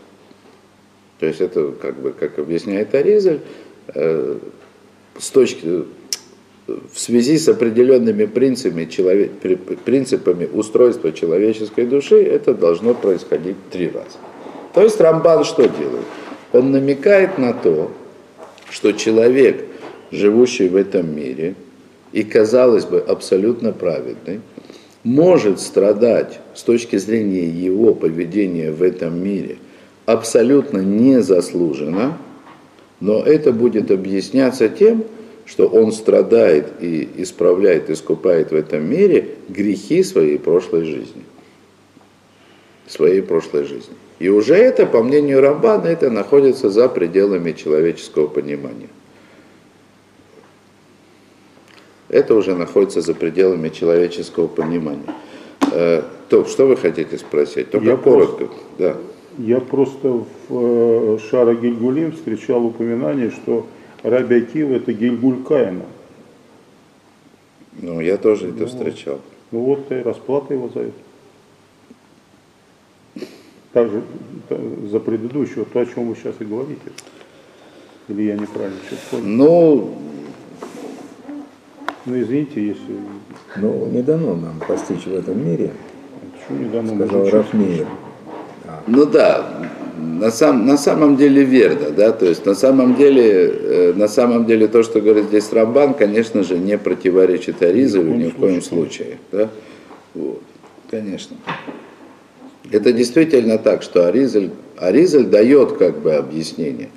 То есть это, как бы, как объясняет Аризаль, э, с точки, в связи с определенными принципами, человек, принципами устройства человеческой души, это должно происходить три раза. То есть Рамбан что делает? Он намекает на то, что человек – живущий в этом мире, и, казалось бы, абсолютно праведный, может страдать с точки зрения его поведения в этом мире абсолютно незаслуженно, но это будет объясняться тем, что он страдает и исправляет, искупает в этом мире грехи своей прошлой жизни. Своей прошлой жизни. И уже это, по мнению Рамбана, это находится за пределами человеческого понимания. Это уже находится за пределами человеческого понимания. Э, то, что вы хотите спросить? Только я коротко. Просто, да. Я просто в э, Шара Гильгулим встречал упоминание, что Раби Акива это Гильгуль Каина. Ну, я тоже ну, это встречал. Ну вот и расплата его за это. Также за предыдущего, то, о чем вы сейчас и говорите. Или я неправильно что понял? Ну, Ну, извините, если... Ну, не дано нам постичь в этом мире, Почему не дано сказал можно Рафмеир. Ну да, на, сам, на самом деле верно, да, то есть на самом деле, э, на самом деле то, что говорит здесь Рамбан, конечно же, не противоречит Аризалю ни в коем случае, да, вот, конечно. Это действительно так, что Аризаль, Аризаль дает как бы объяснение.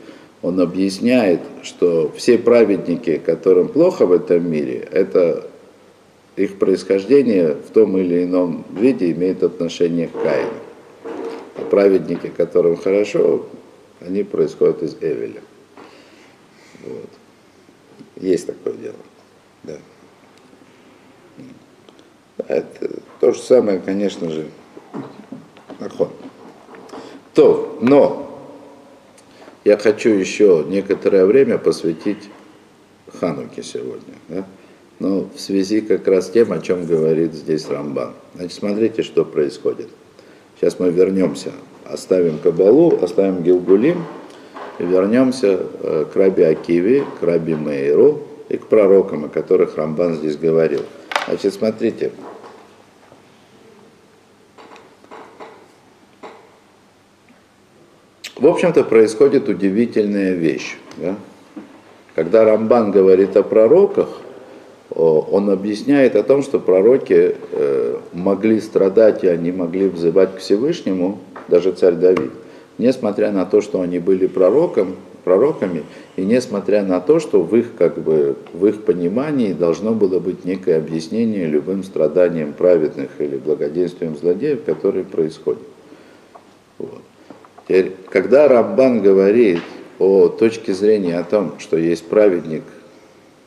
Он объясняет, что все праведники, которым плохо в этом мире, это их происхождение в том или ином виде имеет отношение к Каину. А праведники, которым хорошо, они происходят из Эвеля. Вот. Есть такое дело. Да. Это то же самое, конечно же, Нахон. То, но я хочу еще некоторое время посвятить Хануке сегодня. Да? Но в связи как раз тем, о чем говорит здесь Рамбан. Значит, смотрите, что происходит. Сейчас мы вернемся, оставим Кабалу, оставим Гилгулим, и вернемся э, к Раби Акиве, к Раби Мейру и к пророкам, о которых Рамбан здесь говорил. Значит, смотрите, В общем-то, происходит удивительная вещь. Да? Когда Рамбан говорит о пророках, он объясняет о том, что пророки э, могли страдать и они могли взывать к Всевышнему, даже царь Давид, несмотря на то, что они были пророком, пророками, и несмотря на то, что в их, как бы, в их понимании должно было быть некое объяснение любым страданиям праведных или благоденствием злодеев, которые происходят. Вот. Теперь, когда Рамбан говорит о точке зрения о том, что есть праведник,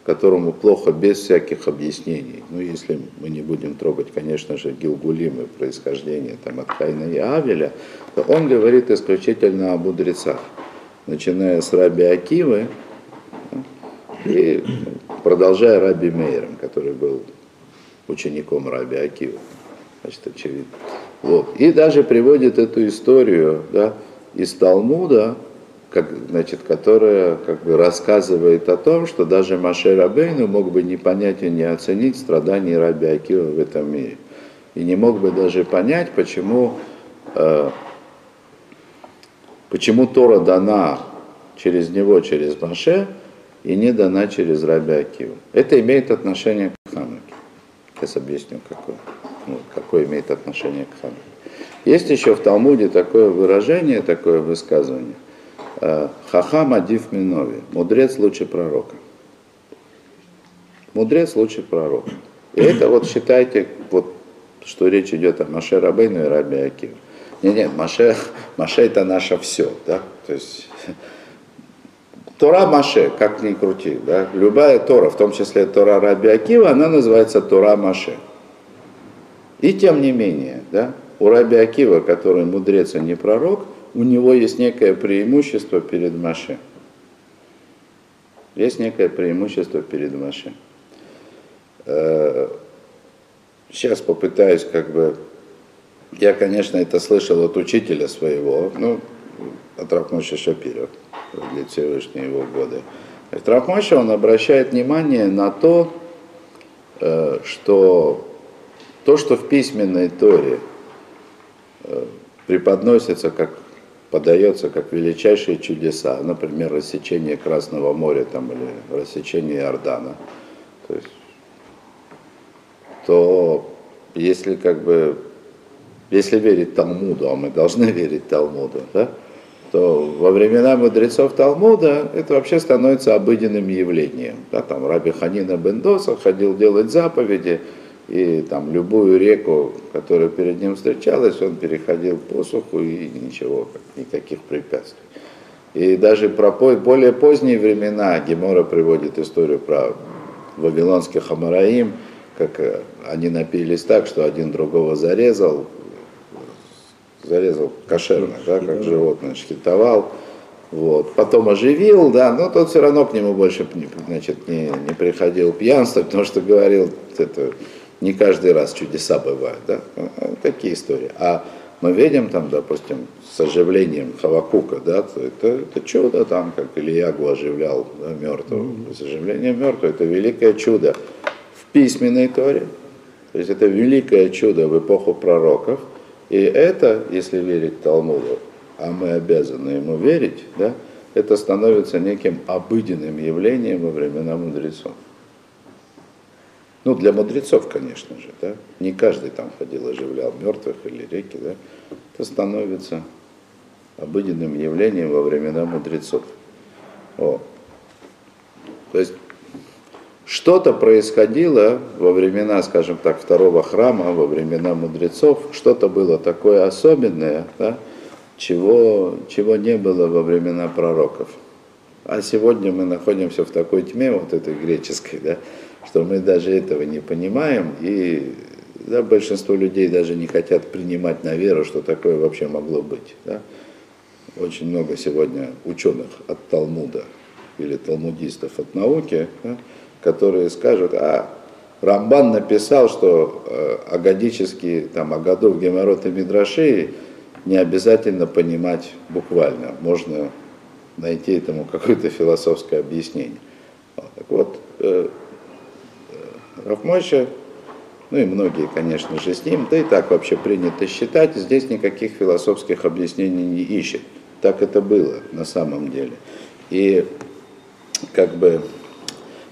которому плохо без всяких объяснений, ну, если мы не будем трогать, конечно же, Гилгулим и происхождение там, от Кайна и Авеля, то он говорит исключительно о мудрецах, начиная с Раби Акивы и продолжая Раби Мейером, который был учеником Раби Акивы. Значит, очевидно. Вот. И даже приводит эту историю, да, из Талмуда, как, значит, которая как бы рассказывает о том, что даже Маше Рабейну мог бы не понять и не оценить страданий Раби Акива в этом мире. И не мог бы даже понять, почему, э, почему Тора дана через него, через Маше, и не дана через Раби Акива. Это имеет отношение к Хануке. Сейчас объясню, какое, ну, какое имеет отношение к Хануке. Есть еще в Талмуде такое выражение, такое высказывание. Э, Хахам адив минови. Мудрец лучше пророка. Мудрец лучше пророка. И это вот считайте, вот, что речь идет о Маше Рабейну и Раби Акиве. Нет, нет, Маше, Маше это наше все, да, то есть Тора Маше, как ни крути, да, любая Тора, в том числе Тора Раби Акива, она называется Тора Маше. И тем не менее, да, у Раби Акива, который мудрец, а не пророк, у него есть некое преимущество перед Маше. Есть некое преимущество перед Маше. Э, сейчас попытаюсь как бы... Я, конечно, это слышал от учителя своего, ну, от Рахмоша Шапира, для Всевышние его годы. От Рахмоша он обращает внимание на то, э, что то, что в письменной Торе – Э, преподносится как подается как величайшие чудеса, например, рассечение Красного моря там, или рассечение Иордана, то, есть, то если как бы если верить Талмуду, а мы должны верить Талмуду, да, то во времена мудрецов Талмуда это вообще становится обыденным явлением. Да, там Раби Ханина Бендоса ходил делать заповеди, и там любую реку, которая перед ним встречалась, он переходил по суху и ничего, никаких препятствий. И даже про более поздние времена Гемора приводит историю про вавилонских Амараим, как э, они напились так, что один другого зарезал, зарезал кошерно, да, как животное, шкитовал, вот. Потом оживил, да, но тот все равно к нему больше значит, не, не приходил пьянство, потому что говорил, это, не каждый раз чудеса бывают, да, а, такие истории. А мы видим там, допустим, с оживлением Хавакука, да, то это, это чудо там, как Ильягу оживлял да, мертвого. Mm-hmm. С оживлением мертвого, это великое чудо. письменной Торе, то есть это великое чудо в эпоху пророков, и это, если верить Талмуду, а мы обязаны ему верить, да, это становится неким обыденным явлением во времена мудрецов. Ну, для мудрецов, конечно же, да. Не каждый там ходил, оживлял мертвых или реки, да. Это становится обыденным явлением во времена мудрецов. О. То есть что-то происходило во времена, скажем так, второго храма, во времена мудрецов, что-то было такое особенное, да, чего, чего не было во времена пророков. А сегодня мы находимся в такой тьме, вот этой греческой, да, что мы даже этого не понимаем, и да, большинство людей даже не хотят принимать на веру, что такое вообще могло быть. Да. Очень много сегодня ученых от Талмуда или талмудистов от науки, да, которые скажут, а Рамбан написал, что э, агадические, там, Агадов, Геморрот и Мидраши не обязательно понимать буквально, можно найти этому какое-то философское объяснение. Вот, так вот, э, Рафмойша, ну и многие, конечно же, с ним, да и так вообще принято считать, здесь никаких философских объяснений не ищет. Так это было на самом деле. И как бы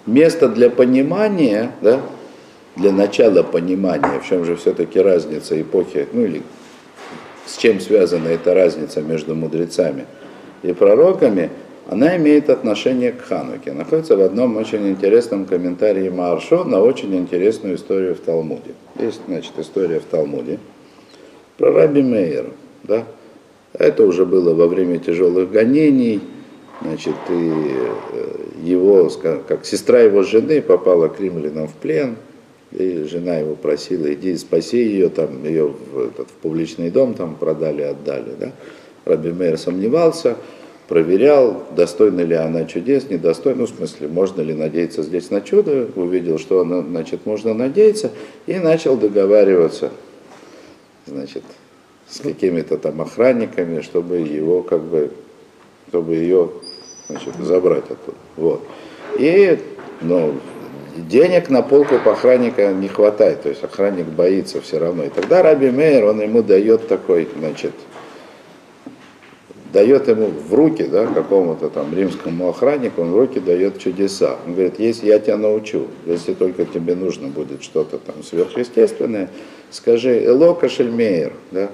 место для понимания, да, для начала понимания, в чем же все-таки разница эпохи, ну или с чем связана эта разница между мудрецами и пророками, она имеет отношение к Хануке. Находится в одном очень интересном комментарии Маршо на очень интересную историю в Талмуде. Есть, значит, история в Талмуде про Раби Мейер. Да? Это уже было во время тяжелых гонений, значит, и э, его, как сестра его жены попала к римлянам в плен, и жена его просила, иди спаси ее, там ее в, этот, в публичный дом там продали, отдали. Да? Раби Мейер сомневался, проверял, достойна ли она чудес, недостойна, ну, в смысле, можно ли надеяться здесь на чудо, увидел, что она, значит, можно надеяться, и начал договариваться, значит, с какими-то там охранниками, чтобы его, как бы, чтобы ее, значит, забрать оттуда. Вот. И, ну, денег на полку охранника не хватает, то есть охранник боится все равно. И тогда Раби Мейер, он ему дает такой, значит, дает ему в руки, да, какому-то там римскому охраннику, он в руки дает чудеса. Он говорит, если я тебя научу, если только тебе нужно будет что-то там сверхъестественное, скажи, Элока Шельмейер, да,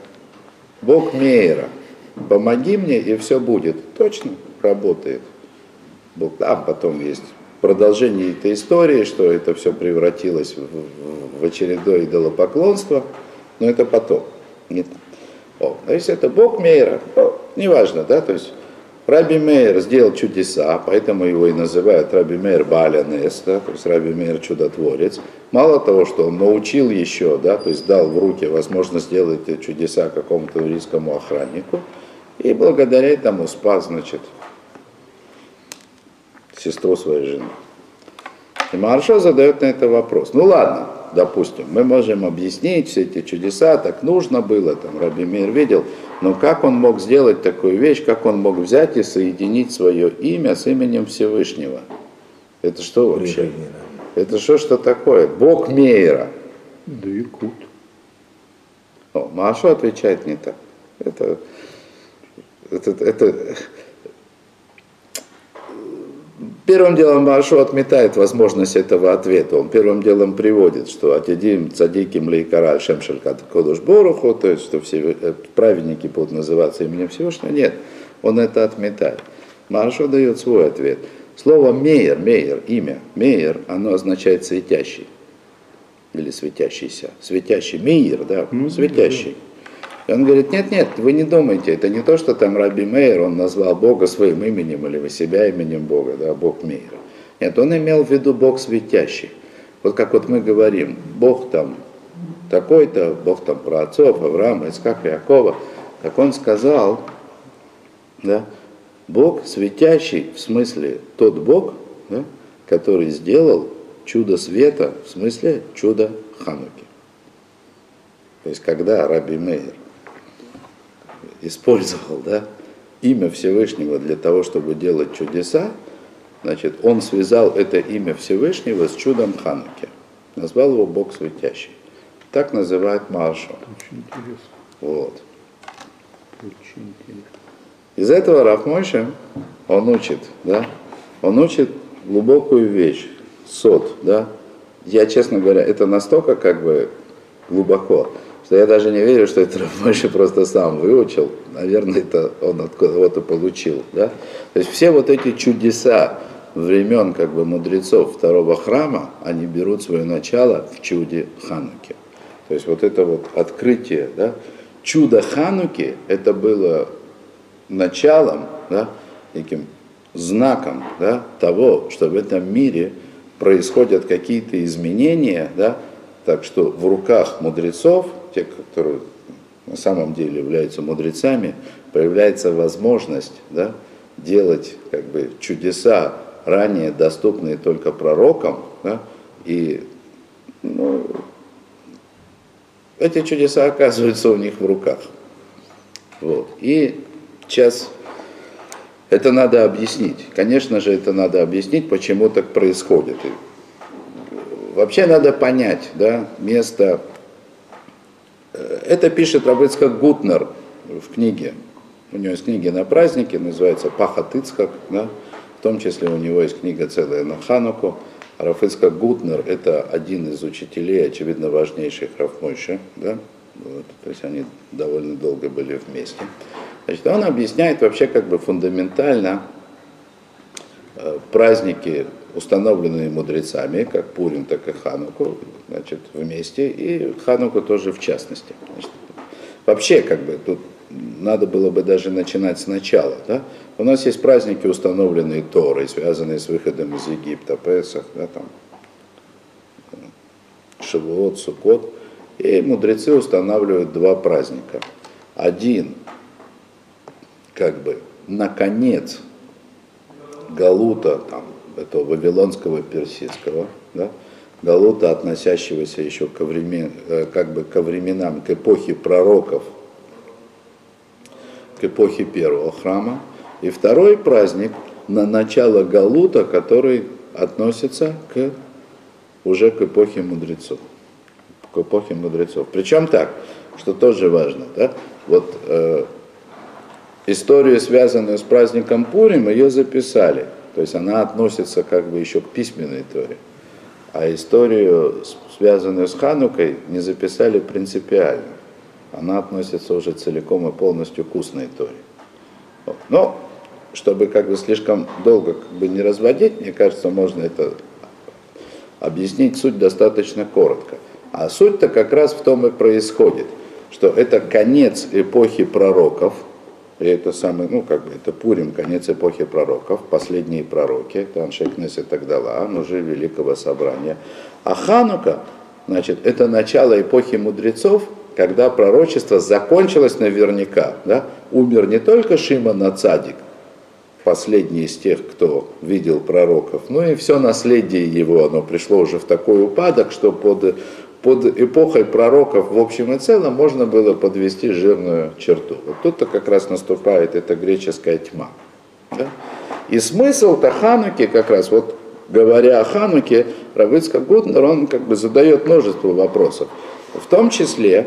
Бог Мейера, помоги мне, и все будет. Точно работает. Там потом есть продолжение этой истории, что это все превратилось в, в очередное идолопоклонство, но это потом. Не О, а если это Бог Мейера, то неважно, да, то есть Раби Мейер сделал чудеса, поэтому его и называют Раби Мейер Баля Неста, то есть Раби Мейер чудотворец. Мало того, что он научил еще, да, то есть дал в руки возможность сделать чудеса какому-то еврейскому охраннику, и благодаря этому спас, значит, сестру своей жены. И Маршо задает на это вопрос. Ну ладно, допустим, мы можем объяснить все эти чудеса, так нужно было, там Раби Мир видел, но как он мог сделать такую вещь, как он мог взять и соединить свое имя с именем Всевышнего? Это что вообще? Это что, что такое? Бог Мейера. Двикут. О, Машу отвечает не так. Это, это, это, Первым делом Машу отметает возможность этого ответа. Он первым делом приводит, что Атидим Цадиким Лейкара Шемшель Кодуш Боруху, то есть, что все э, праведники будут называться именем Всевышнего. Нет, он это отметает. Машу дает свой ответ. Слово мейер, мейер, имя, мейер, оно означает светящий или светящийся. Светящий мейер, да, ну, светящий. И он говорит, нет, нет, вы не думайте, это не то, что там Раби Мейер, он назвал Бога своим именем или вы себя именем Бога, да, Бог Мейера. Нет, он имел в виду Бог светящий. Вот как вот мы говорим, Бог там такой-то, Бог там про отцов, Авраама, Искака, Якова, как он сказал, да, Бог светящий, в смысле тот Бог, да, который сделал чудо света, в смысле чудо Хануки. То есть когда Раби Мейер использовал да, имя Всевышнего для того, чтобы делать чудеса, значит, он связал это имя Всевышнего с чудом Хануки. назвал его Бог светящий. Так называет Маршал. Очень интересно. Вот. Очень интересно. Из этого Рафмойша он учит, да, он учит глубокую вещь, сот, да. Я, честно говоря, это настолько как бы глубоко, что я даже не верю, что это Рафмойша просто сам выучил. Наверное, это он от кого-то получил, да. То есть все вот эти чудеса времен как бы мудрецов второго храма, они берут свое начало в чуде Хануки. То есть вот это вот открытие, да, чудо Хануки, это было началом, да, таким знаком да, того, что в этом мире происходят какие-то изменения, да, так что в руках мудрецов, тех, которые на самом деле являются мудрецами, появляется возможность да, делать как бы, чудеса, ранее доступные только пророкам, да, и ну, эти чудеса оказываются у них в руках. Вот. И сейчас это надо объяснить. Конечно же, это надо объяснить, почему так происходит. И вообще надо понять да, место. Это пишет Рабыцкак Гутнер в книге. У него есть книги на праздники, называется Пахат Ицхак, да? в том числе у него есть книга целая на Хануку. Рафыцкак Гутнер – это один из учителей, очевидно, важнейших Рафмойша. Да? Вот, то есть они довольно долго были вместе. Значит, он объясняет вообще как бы фундаментально э, праздники, установленные мудрецами, как Пурим, так и Хануку, значит, вместе, и Хануку тоже в частности. Значит, вообще, как бы, тут надо было бы даже начинать сначала. Да? У нас есть праздники, установленные Торой, связанные с выходом из Египта, Песах, да, там, Шавуот, Сукот. И мудрецы устанавливают два праздника. Один как бы наконец Галута, там, этого вавилонского персидского, да, Галута, относящегося еще ко времен, э, как бы ко временам, к эпохе пророков, к эпохе первого храма. И второй праздник на начало Галута, который относится к, уже к эпохе мудрецов. К эпохе мудрецов. Причем так, что тоже важно, да, вот э, историю, связанную с праздником Пурим, ее записали. То есть она относится как бы еще к письменной Торе. А историю, связанную с Ханукой, не записали принципиально. Она относится уже целиком и полностью к устной Торе. Вот. Но, чтобы как бы слишком долго как бы не разводить, мне кажется, можно это объяснить суть достаточно коротко. А суть-то как раз в том и происходит, что это конец эпохи пророков – и это самый, ну, как бы, это Пурим, конец эпохи пророков, последние пророки, это Аншекнес и Тагдала, уже Великого Собрания. А Ханука, значит, это начало эпохи мудрецов, когда пророчество закончилось наверняка. Да? Умер не только Шимон Цадик, последний из тех, кто видел пророков, но и все наследие его, оно пришло уже в такой упадок, что под под эпохой пророков в общем и целом можно было подвести жирную черту. Вот тут-то как раз наступает эта греческая тьма. Да? И смысл-то Хануки как раз, вот говоря о Хануке, Равыцкак Гутнер, он как бы задает множество вопросов. В том числе,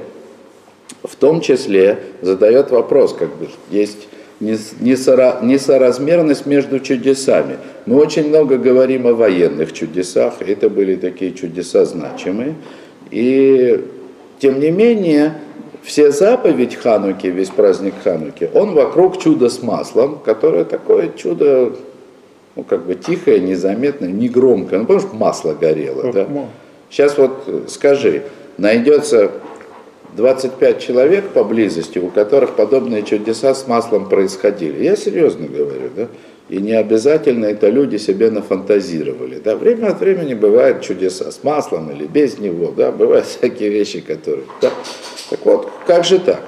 в том числе задает вопрос, как бы есть несоразмерность между чудесами. Мы очень много говорим о военных чудесах, это были такие чудеса значимые. И тем не менее, все заповедь Хануки, весь праздник Хануки, он вокруг чуда с маслом, которое такое чудо, ну, как бы тихое, незаметное, не громкое. Ну, помнишь, масло горело, да? Сейчас вот э, скажи, найдется 25 человек поблизости, у которых подобные чудеса с маслом происходили. Я серьезно говорю, да? И не обязательно это люди себе нафантазировали. Да? Время от времени бывают чудеса с маслом или без него. Да? Бывают всякие вещи, которые... Да? Так вот, как же так?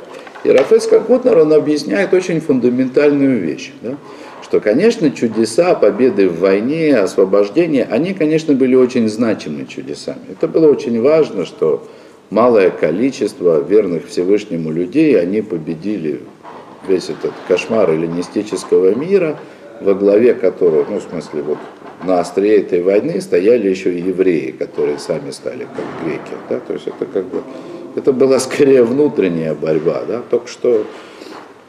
И Рафес Кутнер, он объясняет очень фундаментальную вещь. Да? Что, конечно, чудеса, победы в войне, освобождение, они, конечно, были очень значимыми чудесами. Это было очень важно, что малое количество верных Всевышнему людей, они победили весь этот кошмар эллинистического мира – во главе которого, ну, в смысле, вот на острие этой войны стояли еще и евреи, которые сами стали как греки. Да? То есть это как бы это была скорее внутренняя борьба. Да? Только что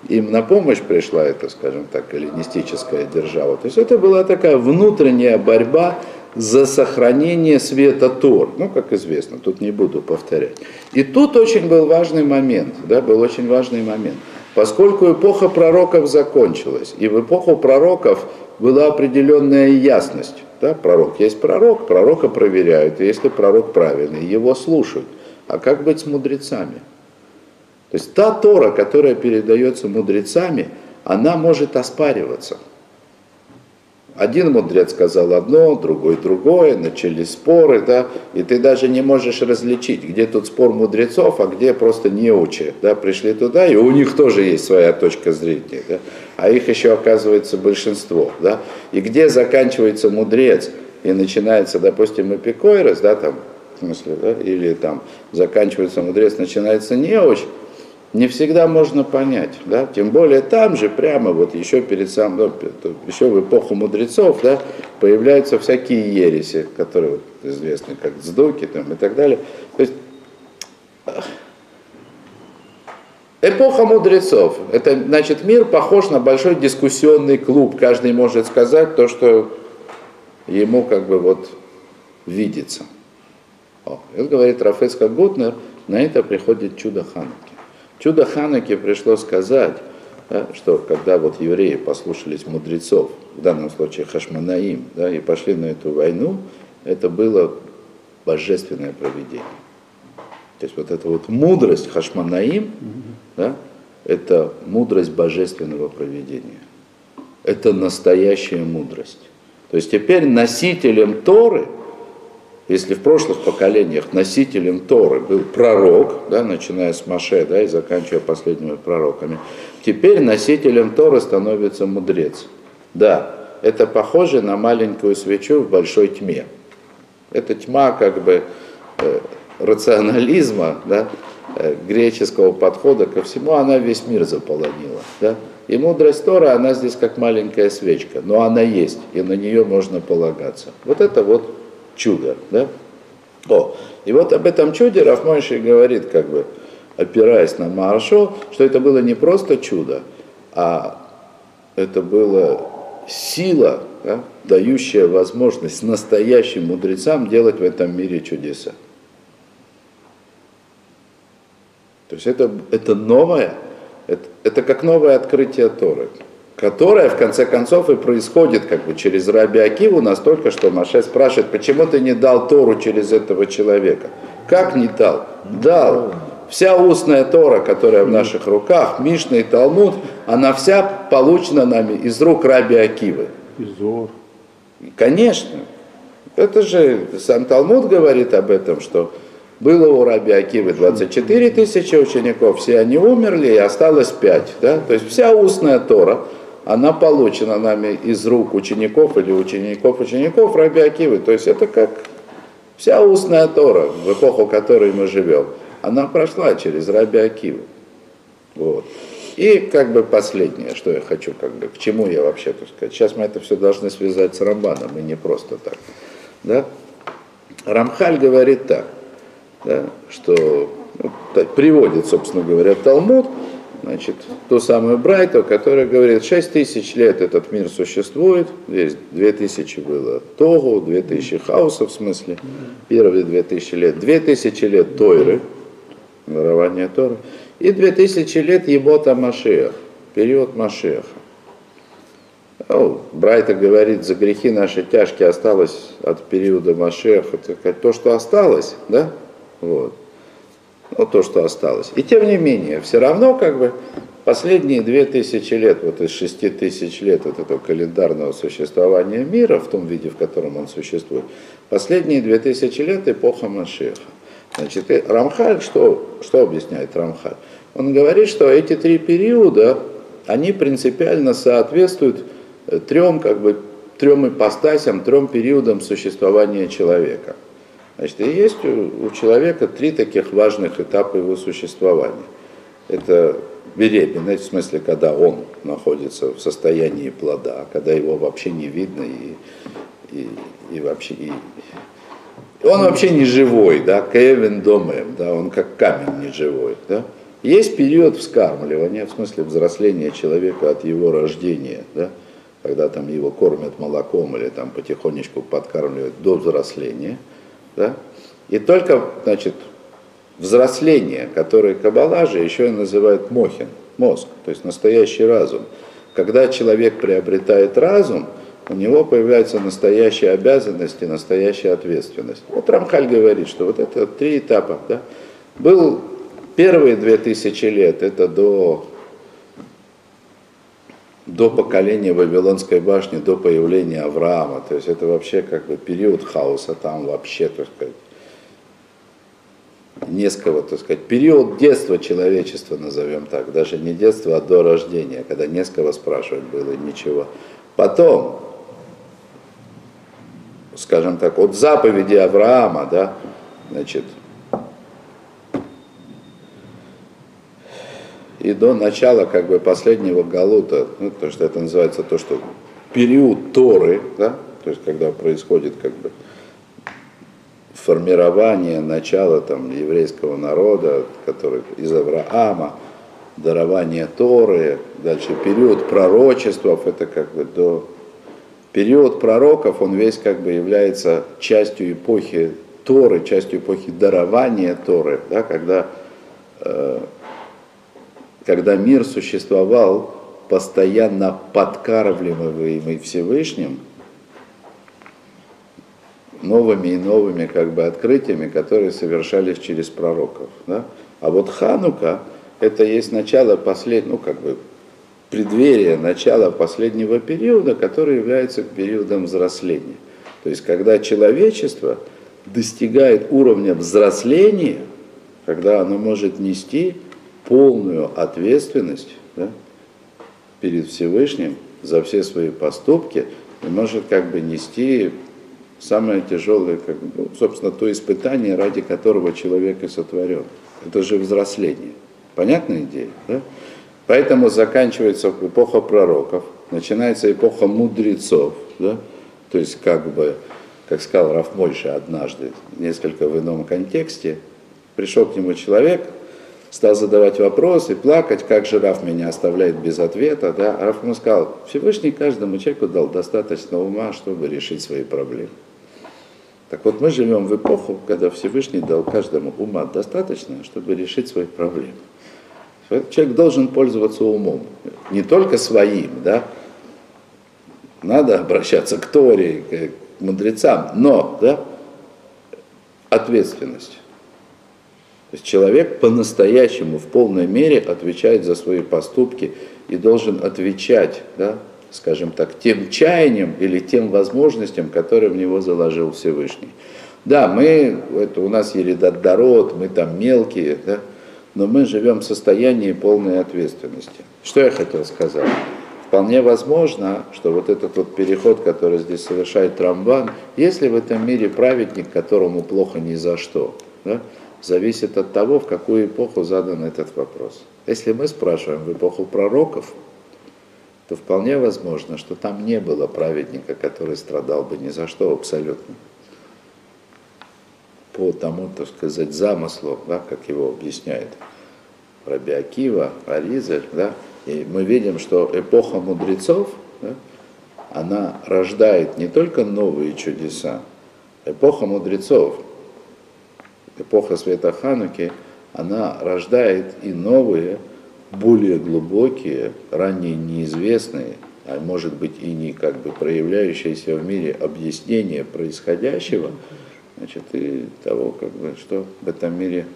им на помощь пришла эта, скажем так, эллинистическая держава. То есть это была такая внутренняя борьба за сохранение света Тор. Ну, как известно, тут не буду повторять. И тут очень был важный момент, да, был очень важный момент. Поскольку эпоха пророков закончилась, и в эпоху пророков была определенная ясность. Да, пророк есть пророк, пророка проверяют, и если пророк правильный, его слушают. А как быть с мудрецами? То есть та Тора, которая передается мудрецами, она может оспариваться – один мудрец сказал одно, другой другое, начались споры, да, и ты даже не можешь различить, где тут спор мудрецов, а где просто неучи, да, пришли туда, и у них тоже есть своя точка зрения, да, а их еще оказывается большинство, да, и где заканчивается мудрец и начинается, допустим, эпикойрос, да, там, в смысле, да, или там заканчивается мудрец, начинается неуч, не всегда можно понять, да, тем более там же прямо вот еще перед самым, ну, еще в эпоху мудрецов, да, появляются всякие ереси, которые вот, известны как сдуки там, и так далее. То есть эпоха мудрецов, это значит мир похож на большой дискуссионный клуб, каждый может сказать то, что ему как бы вот видится. О, это говорит Рафецка Гутнер, на это приходит чудо Хануки. Чудо Хануки пришло сказать, да, что когда вот евреи послушались мудрецов, в данном случае Хашманаим, да, и пошли на эту войну, это было божественное проведение. То есть вот эта вот мудрость Хашманаим, да, это мудрость божественного проведения. Это настоящая мудрость. То есть теперь носителем Торы – если в прошлых поколениях носителем Торы был пророк, да, начиная с Маше да, и заканчивая последними пророками, теперь носителем Торы становится мудрец. Да, это похоже на маленькую свечу в большой тьме. Это тьма как бы э, рационализма, да, э, греческого подхода ко всему, она весь мир заполонила. Да? И мудрость Тора, она здесь как маленькая свечка, но она есть, и на нее можно полагаться. Вот это вот чудо. Да? О, и вот об этом чуде Рафмойши говорит, как бы опираясь на Маршо, что это было не просто чудо, а это было сила, да, дающая возможность настоящим мудрецам делать в этом мире чудеса. То есть это, это новое, это, это как новое открытие Торы которая в конце концов и происходит как бы через Раби Акиву настолько, что Маше спрашивает, почему ты не дал Тору через этого человека? Как не дал? Дал. Вся устная Тора, которая в наших руках, Мишна и Талмуд, она вся получена нами из рук Раби Акивы. Изор. Конечно. Это же сам Талмуд говорит об этом, что было у Раби Акивы 24 тысячи учеников, все они умерли, и осталось 5. Да? То есть вся устная Тора, она получена нами из рук учеников или учеников учеников Раби Акивы. То есть это как вся устная Тора, в эпоху, в которой мы живем, она прошла через Раби Акиву. Вот. И как бы последнее, что я хочу, как бы, к чему я вообще, так сказать, сейчас мы это все должны связать с Рамбаном, и не просто так. Да? Рамхаль говорит так, да, что ну, приводит, собственно говоря, Талмуд, значит, ту самую Брайту, которая говорит, 6 тысяч лет этот мир существует, здесь 2 тысячи было Тогу, 2 тысячи хаоса в смысле, первые 2 тысячи лет, 2 тысячи лет Тойры, дарование Торы, и 2 тысячи лет Ебота Машех, период Машеха. Ну, Брайта говорит, за грехи наши тяжкие осталось от периода Машеха, то, что осталось, да, вот ну, то, что осталось. И тем не менее, все равно как бы последние две тысячи лет, вот из шести тысяч лет вот этого календарного существования мира, в том виде, в котором он существует, последние две тысячи лет эпоха Машеха. Значит, Рамхаль, что, что объясняет Рамхаль? Он говорит, что эти три периода, они принципиально соответствуют э, трем, как бы, трем ипостасям, трем периодам существования человека. Значит, и есть у, человека три таких важных этапа его существования. Это беременность, в смысле, когда он находится в состоянии плода, когда его вообще не видно и, и, и вообще, и, он вообще не живой, да, Кевин Домем, да, он как камень не живой, да. Есть период вскармливания, в смысле взросления человека от его рождения, да, когда там его кормят молоком или там потихонечку подкармливают до взросления, да, и только, значит, взросление, которое Каббала же еще и называют мохин, мозг, то есть настоящий разум. Когда человек приобретает разум, у него появляются настоящие обязанности, настоящая ответственность. Вот Рамхаль говорит, что вот это три этапа. Да? Был первые две тысячи лет, это до, до поколения Вавилонской башни, до появления Авраама. То есть это вообще как бы период хаоса, там вообще, так сказать, несколько, так сказать, период детства человечества, назовем так, даже не детства, а до рождения, когда несколько спрашивать было ничего. Потом, скажем так, от заповеди Авраама, да, значит, и до начала как бы последнего Галута, ну, то, что это называется то, что период Торы, да, то есть когда происходит как бы формирование начала там, еврейского народа, который из Авраама, дарование Торы, дальше период пророчествов, это как бы до период пророков, он весь как бы является частью эпохи Торы, частью эпохи дарования Торы, да, когда, э, когда мир существовал постоянно подкармливаемый Всевышним, новыми и новыми как бы открытиями, которые совершались через пророков. Да? А вот Ханука это есть начало последнего, ну как бы преддверие начала последнего периода, который является периодом взросления. То есть, когда человечество достигает уровня взросления, когда оно может нести полную ответственность да, перед Всевышним за все свои поступки, и может как бы нести самое тяжелое, как ну, собственно, то испытание, ради которого человек и сотворен. Это же взросление. Понятная идея? Да? Поэтому заканчивается эпоха пророков, начинается эпоха мудрецов, да? то есть как бы, как сказал Раф Мойша однажды, несколько в ином контексте, пришел к нему человек, стал задавать вопросы, плакать, как же Раф меня оставляет без ответа, да? а Раф ему сказал, Всевышний каждому человеку дал достаточно ума, чтобы решить свои проблемы. Так вот мы живем в эпоху, когда Всевышний дал каждому ума достаточно, чтобы решить свои проблемы. Человек должен пользоваться умом, не только своим, да, надо обращаться к Торе, к мудрецам, но, да, ответственность. То есть человек по-настоящему в полной мере отвечает за свои поступки и должен отвечать, да, скажем так, тем чаяниям или тем возможностям, которые в него заложил Всевышний. Да, мы, это у нас Еридат мы там мелкие, да, но мы живем в состоянии полной ответственности. Что я хотел сказать? Вполне возможно, что вот этот вот переход, который здесь совершает Рамбан, если в этом мире праведник, которому плохо ни за что, да, зависит от того, в какую эпоху задан этот вопрос. Если мы спрашиваем в эпоху пророков, то вполне возможно, что там не было праведника, который страдал бы ни за что абсолютно. По тому, так сказать, замыслу, да, как его объясняет Раби Акива, Аризель, да, и мы видим, что эпоха мудрецов, да, она рождает не только новые чудеса, эпоха мудрецов, эпоха света Хануки, она рождает и новые, более глубокие, ранее неизвестные, а может быть и не как бы проявляющиеся в мире объяснения происходящего, значит, и того, как бы, что в этом мире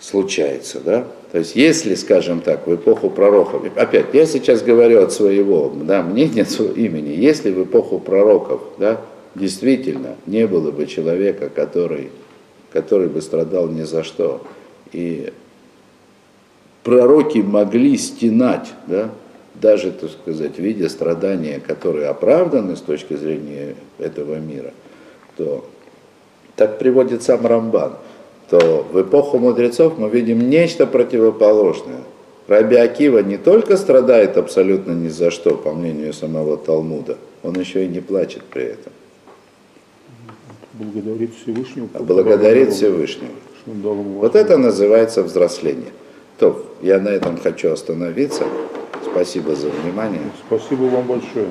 случается, да. То есть, если, скажем так, в эпоху пророков, опять, я сейчас говорю от своего да, мнения, своего имени, если в эпоху пророков, да, действительно не было бы человека, который, который бы страдал ни за что, и пророки могли стенать, да, даже, так сказать, видя страдания, которые оправданы с точки зрения этого мира – то так приводит сам Рамбан, то в эпоху мудрецов мы видим нечто противоположное. Раби Акива не только страдает абсолютно ни за что, по мнению самого Талмуда, он еще и не плачет при этом, благодарить Всевышнего. Благодарить Всевышнего. Вот это называется взросление. То, я на этом хочу остановиться. Спасибо за внимание. Спасибо вам большое.